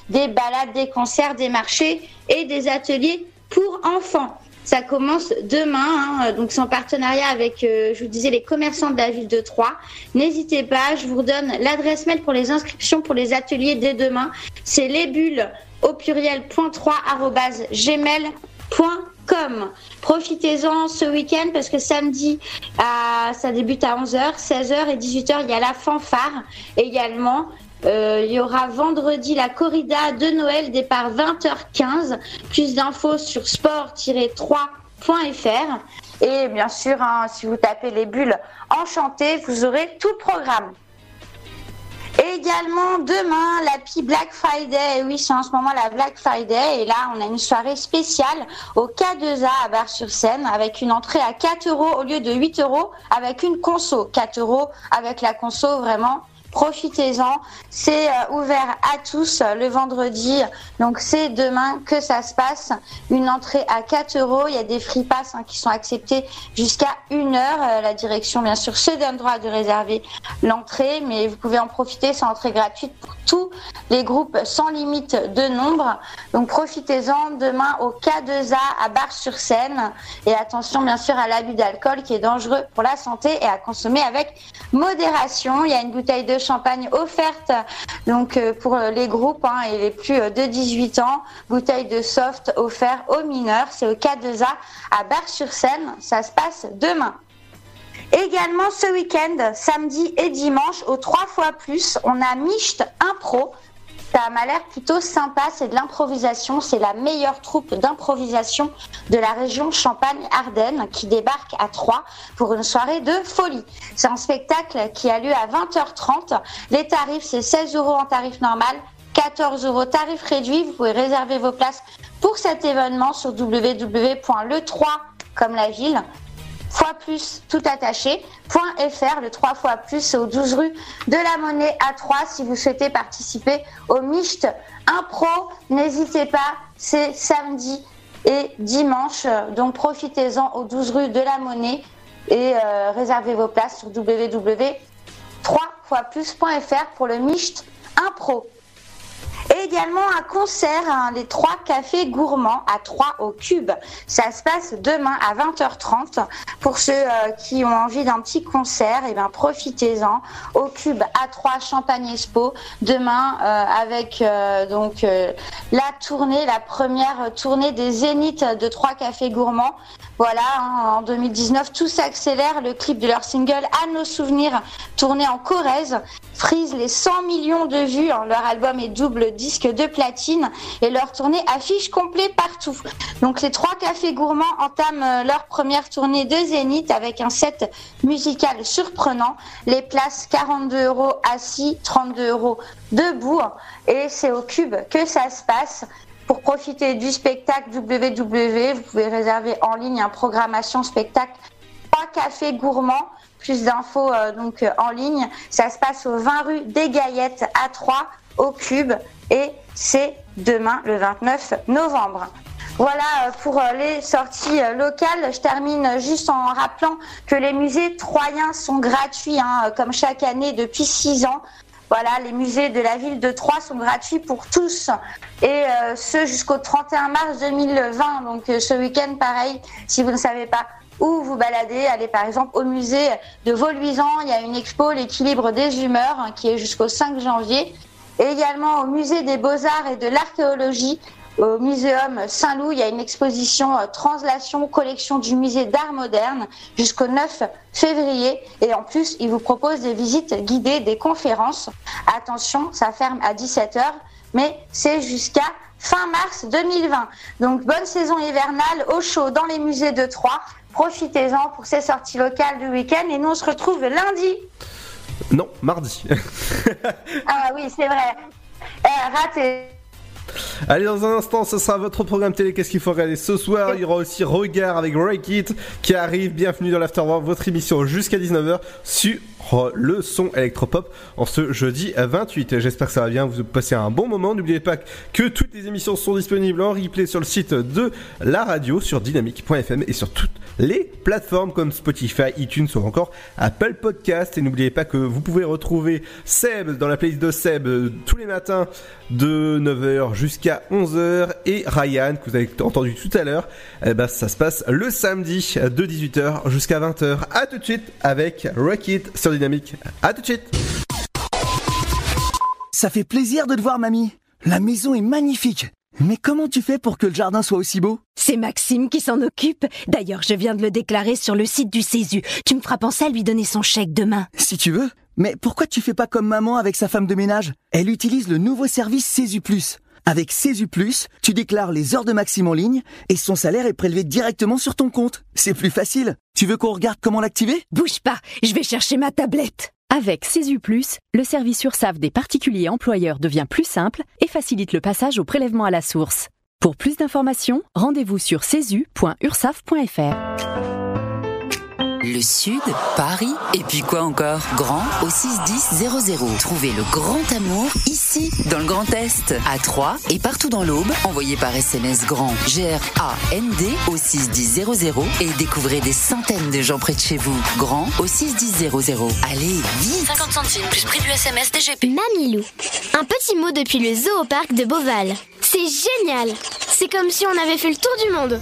des balades, des concerts, des marchés et des ateliers pour enfants. Ça commence demain, hein, donc c'est en partenariat avec, euh, je vous disais, les commerçants de la ville de Troyes. N'hésitez pas, je vous redonne l'adresse mail pour les inscriptions pour les ateliers dès demain. C'est les bulles au pluriel point 3 arobase gmail.com. Profitez-en ce week-end parce que samedi, ça débute à 11h, 16h et 18h, il y a la fanfare également. Euh, il y aura vendredi la corrida de Noël, départ 20h15. Plus d'infos sur sport-3.fr. Et bien sûr, hein, si vous tapez les bulles enchantées, vous aurez tout le programme. Également demain, l'Happy Black Friday. Oui, c'est en ce moment la Black Friday. Et là, on a une soirée spéciale au K2A à Bar-sur-Seine avec une entrée à 4 euros au lieu de 8 euros avec une conso. 4 euros avec la conso, vraiment. Profitez-en. C'est euh, ouvert à tous euh, le vendredi. Donc c'est demain que ça se passe. Une entrée à 4 euros. Il y a des free pass hein, qui sont acceptés jusqu'à une heure. Euh, la direction, bien sûr, se donne droit de réserver l'entrée, mais vous pouvez en profiter. C'est entrée gratuite pour tous les groupes sans limite de nombre. Donc profitez-en demain au K2A à Bar-sur-Seine. Et attention, bien sûr, à l'abus d'alcool qui est dangereux pour la santé et à consommer avec modération. Il y a une bouteille de champagne offerte donc euh, pour euh, les groupes hein, et les plus euh, de 18 ans. Bouteille de soft offert aux mineurs. C'est au K2A à Bar-sur-Seine. Ça se passe demain. Également ce week-end, samedi et dimanche, au 3 fois plus, on a Micht Impro. Ça m'a l'air plutôt sympa, c'est de l'improvisation, c'est la meilleure troupe d'improvisation de la région Champagne-Ardenne qui débarque à Troyes pour une soirée de folie. C'est un spectacle qui a lieu à 20h30. Les tarifs, c'est 16 euros en tarif normal, 14 euros tarif réduit. Vous pouvez réserver vos places pour cet événement sur www.le3 comme la ville fois plus tout attaché, point .fr, le 3 fois plus au 12 rue de la Monnaie à 3 si vous souhaitez participer au Micht Impro. N'hésitez pas, c'est samedi et dimanche, donc profitez-en au 12 rue de la Monnaie et euh, réservez vos places sur www.3fois+.fr pour le Micht Impro. Et également un concert, les trois cafés gourmands à 3 au Cube. Ça se passe demain à 20h30. Pour ceux euh, qui ont envie d'un petit concert, et ben profitez-en au Cube à 3 Champagne Expo demain euh, avec euh, donc la tournée, la première tournée des Zéniths de trois cafés gourmands. Voilà, hein, en 2019, tout s'accélère. Le clip de leur single À nos souvenirs, tourné en Corrèze, frise les 100 millions de vues. hein. Leur album est double disque de platine et leur tournée affiche complet partout. Donc les trois cafés gourmands entament euh, leur première tournée de Zénith avec un set musical surprenant. Les places 42 euros assis, 32 euros debout. Et c'est au cube que ça se passe. Pour profiter du spectacle www, vous pouvez réserver en ligne un programmation spectacle 3 cafés gourmands. Plus d'infos euh, donc euh, en ligne. Ça se passe au 20 rue des Gaillettes à 3 au Cube et c'est demain le 29 novembre. Voilà euh, pour euh, les sorties euh, locales. Je termine juste en rappelant que les musées troyens sont gratuits, hein, comme chaque année depuis 6 ans. Voilà, les musées de la ville de Troyes sont gratuits pour tous et ce jusqu'au 31 mars 2020. Donc ce week-end, pareil, si vous ne savez pas où vous baladez, allez par exemple au musée de Vauluisan. Il y a une expo, l'équilibre des humeurs, hein, qui est jusqu'au 5 janvier. Également au musée des beaux-arts et de l'archéologie. Au Muséum Saint-Loup, il y a une exposition euh, Translation, collection du musée d'art moderne jusqu'au 9 février. Et en plus, il vous propose des visites guidées, des conférences. Attention, ça ferme à 17h, mais c'est jusqu'à fin mars 2020. Donc bonne saison hivernale au chaud dans les musées de Troyes. Profitez-en pour ces sorties locales du week-end. Et nous, on se retrouve lundi. Non, mardi. [LAUGHS] Ah oui, c'est vrai. Euh, raté. Allez, dans un instant, ce sera votre programme télé. Qu'est-ce qu'il faut regarder ce soir? Il y aura aussi Regard avec Break It qui arrive. Bienvenue dans l'Afterwork, votre émission jusqu'à 19h sur le son électropop en ce jeudi 28. J'espère que ça va bien, vous passez un bon moment. N'oubliez pas que toutes les émissions sont disponibles en replay sur le site de la radio sur dynamique.fm et sur toutes les plateformes comme Spotify, iTunes ou encore Apple Podcast. Et n'oubliez pas que vous pouvez retrouver Seb dans la playlist de Seb euh, tous les matins de 9h jusqu'à 11h et Ryan que vous avez entendu tout à l'heure. Eh ben, ça se passe le samedi de 18h jusqu'à 20h. À tout de suite avec Rocket sur Dynamique. À tout de suite. Ça fait plaisir de te voir, mamie. La maison est magnifique. Mais comment tu fais pour que le jardin soit aussi beau? C'est Maxime qui s'en occupe. D'ailleurs, je viens de le déclarer sur le site du Césu. Tu me feras penser à lui donner son chèque demain. Si tu veux. Mais pourquoi tu fais pas comme maman avec sa femme de ménage? Elle utilise le nouveau service Césu Plus. Avec Plus, tu déclares les heures de Maxime en ligne et son salaire est prélevé directement sur ton compte. C'est plus facile. Tu veux qu'on regarde comment l'activer? Bouge pas, je vais chercher ma tablette. Avec Plus, le service URSAF des particuliers employeurs devient plus simple et facilite le passage au prélèvement à la source. Pour plus d'informations, rendez-vous sur cesu.ursaf.fr. Le Sud, Paris, et puis quoi encore? Grand au 61000. Trouvez le grand amour ici, dans le Grand Est, à Troyes et partout dans l'Aube. Envoyez par SMS grand G-R-A-N-D au 61000 et découvrez des centaines de gens près de chez vous. Grand au 61000. Allez, vite 50 centimes plus prix du SMS DGP. Mamilou. Un petit mot depuis le zoo au parc de Beauval. C'est génial C'est comme si on avait fait le tour du monde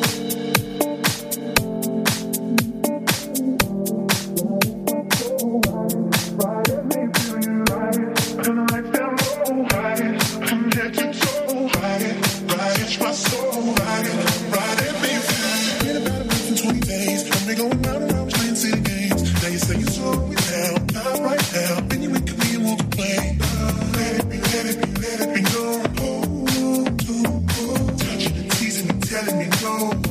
my soul riding, riding me. Been about 20 days. Only going round and round playing city games. Now you say you slow me down, not right now. Then you wake up and walk away. Let it be, let it be, let it be oh, oh. Touching teasing telling me no.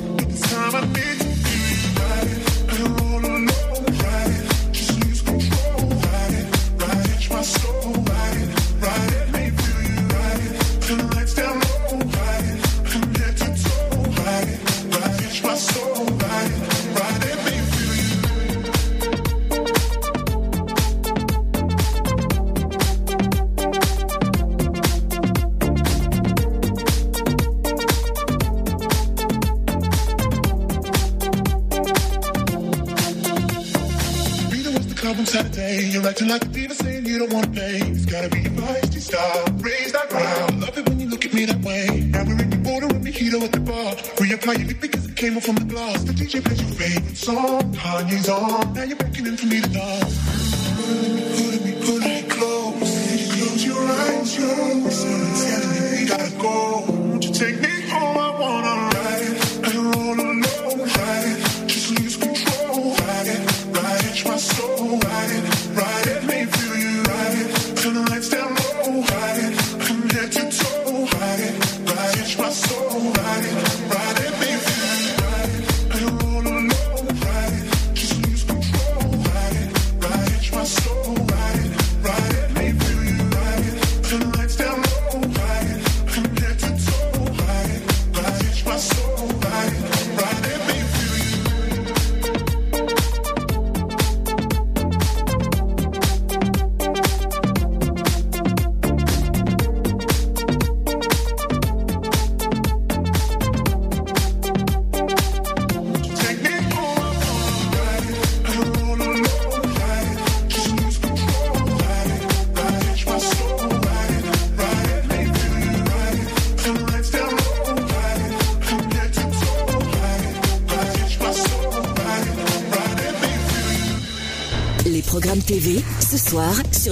On Saturday. You're acting like a diva saying you don't want to pay. It's gotta be your feisty style. Raise that. I love it when you look at me that way. Now we're in the border with mojito at the bar. Reapply your lip because it came off from the glass. The DJ plays your favorite song. Kanye's on. Now you're beckoning for me to dance. Pulling me, pulling me close. Close your eyes, your we gotta go. Won't you take me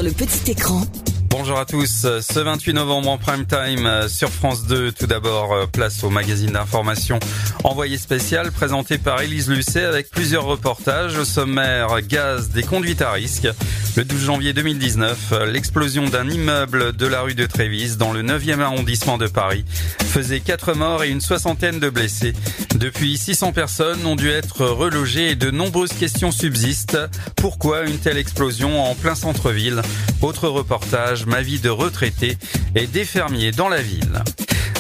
le petit écran. Bonjour à tous. Ce 28 novembre en prime time euh, sur France 2, tout d'abord euh, place au magazine d'information envoyé spécial présenté par Élise Lucet avec plusieurs reportages au sommaire gaz des conduites à risque. Le 12 janvier 2019, euh, l'explosion d'un immeuble de la rue de Trévise dans le 9e arrondissement de Paris faisait 4 morts et une soixantaine de blessés. Depuis, 600 personnes ont dû être relogées et de nombreuses questions subsistent. Pourquoi une telle explosion en plein centre-ville? Autre reportage, ma vie de retraité et des fermiers dans la ville.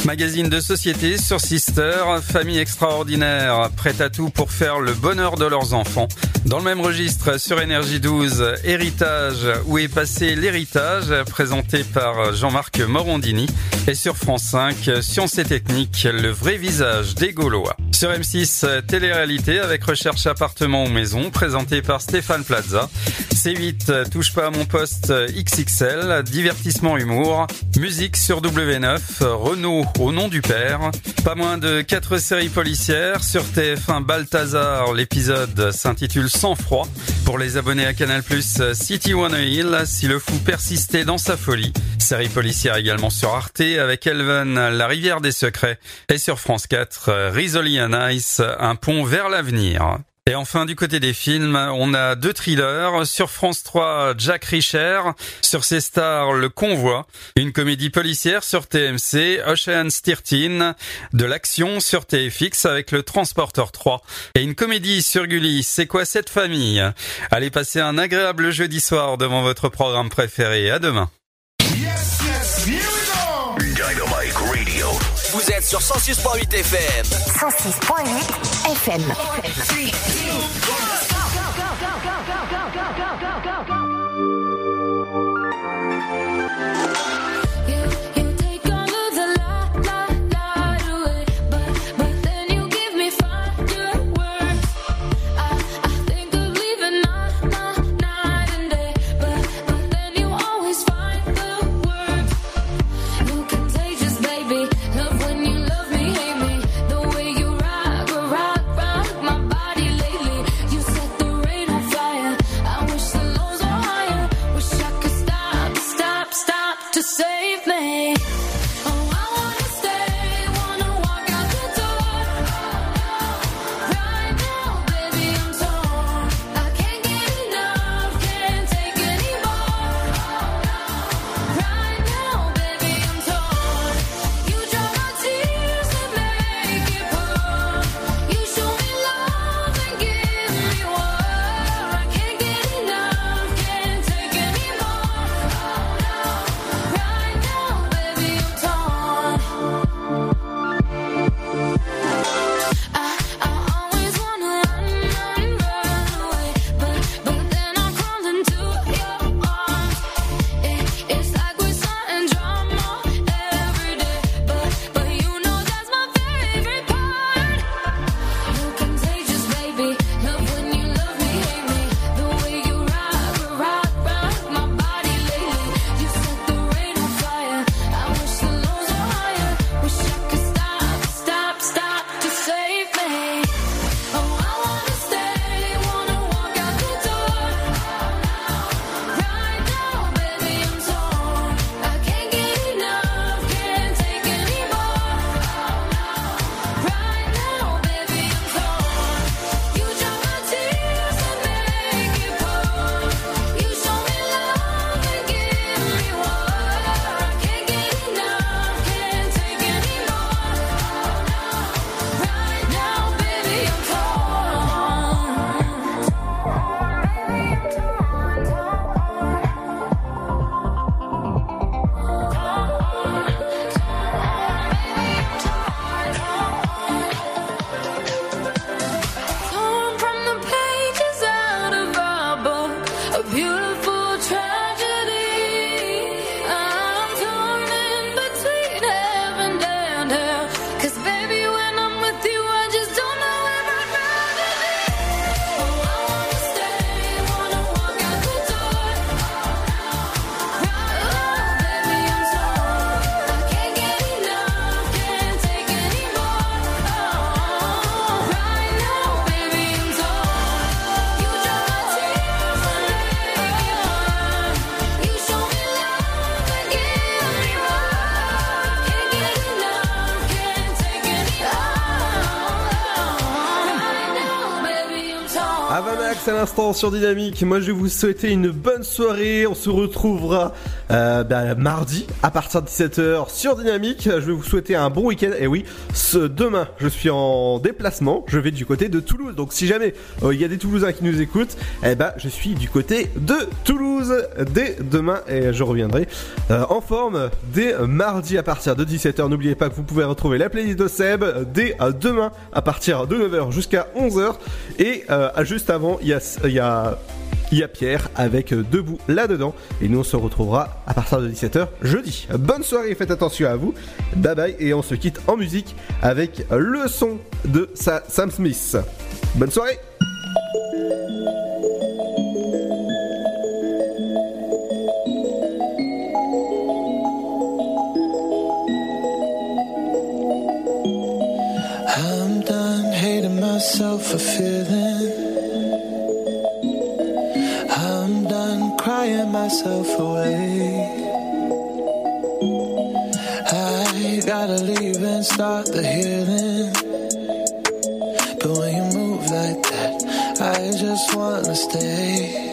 Magazine de société sur Sister, famille extraordinaire, prête à tout pour faire le bonheur de leurs enfants. Dans le même registre, sur Énergie 12, Héritage, où est passé l'héritage, présenté par Jean-Marc Morondini. Et sur France 5, Sciences et Techniques, le vrai visage des Gaulois. Sur M6, télé-réalité avec recherche appartement ou maison, présenté par Stéphane Plaza. C8, touche pas à mon poste XXL, divertissement humour. Musique sur W9, Renault au nom du père. Pas moins de quatre séries policières. Sur TF1 Balthazar, l'épisode s'intitule Sans froid. Pour les abonnés à Canal+, City One Hill, si le fou persistait dans sa folie. Série policière également sur Arte avec Elven, La rivière des secrets. Et sur France 4, Risoli and Ice, Un pont vers l'avenir. Et enfin, du côté des films, on a deux thrillers. Sur France 3, Jack Reacher. Sur ses stars, Le Convoi. Une comédie policière sur TMC, Ocean's 13. De l'action sur TFX avec Le Transporteur 3. Et une comédie sur Gulli, C'est quoi cette famille? Allez passer un agréable jeudi soir devant votre programme préféré. À demain. Vous êtes sur 106.8 FM. 106.8 FM. Sur Dynamique. Moi, je vais vous souhaiter une bonne soirée. On se retrouvera euh, bah, mardi à partir de 17h sur Dynamique. Je vais vous souhaiter un bon week-end. Et oui, ce demain, je suis en déplacement. Je vais du côté de Toulouse. Donc, si jamais euh, il y a des Toulousains qui nous écoutent, eh ben, je suis du côté de Toulouse dès demain et je reviendrai euh, en forme dès mardi à partir de 17h. N'oubliez pas que vous pouvez retrouver la playlist de Seb dès euh, demain à partir de 9h jusqu'à 11h. Et juste avant, il y a, il y a Pierre avec Debout là-dedans. Et nous, on se retrouvera à partir de 17h jeudi. Bonne soirée, faites attention à vous. Bye bye. Et on se quitte en musique avec le son de Sa- Sam Smith. Soirée. I'm done hating myself for feeling. I'm done crying myself away. I gotta leave and start the healing. Just wanna stay.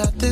got this.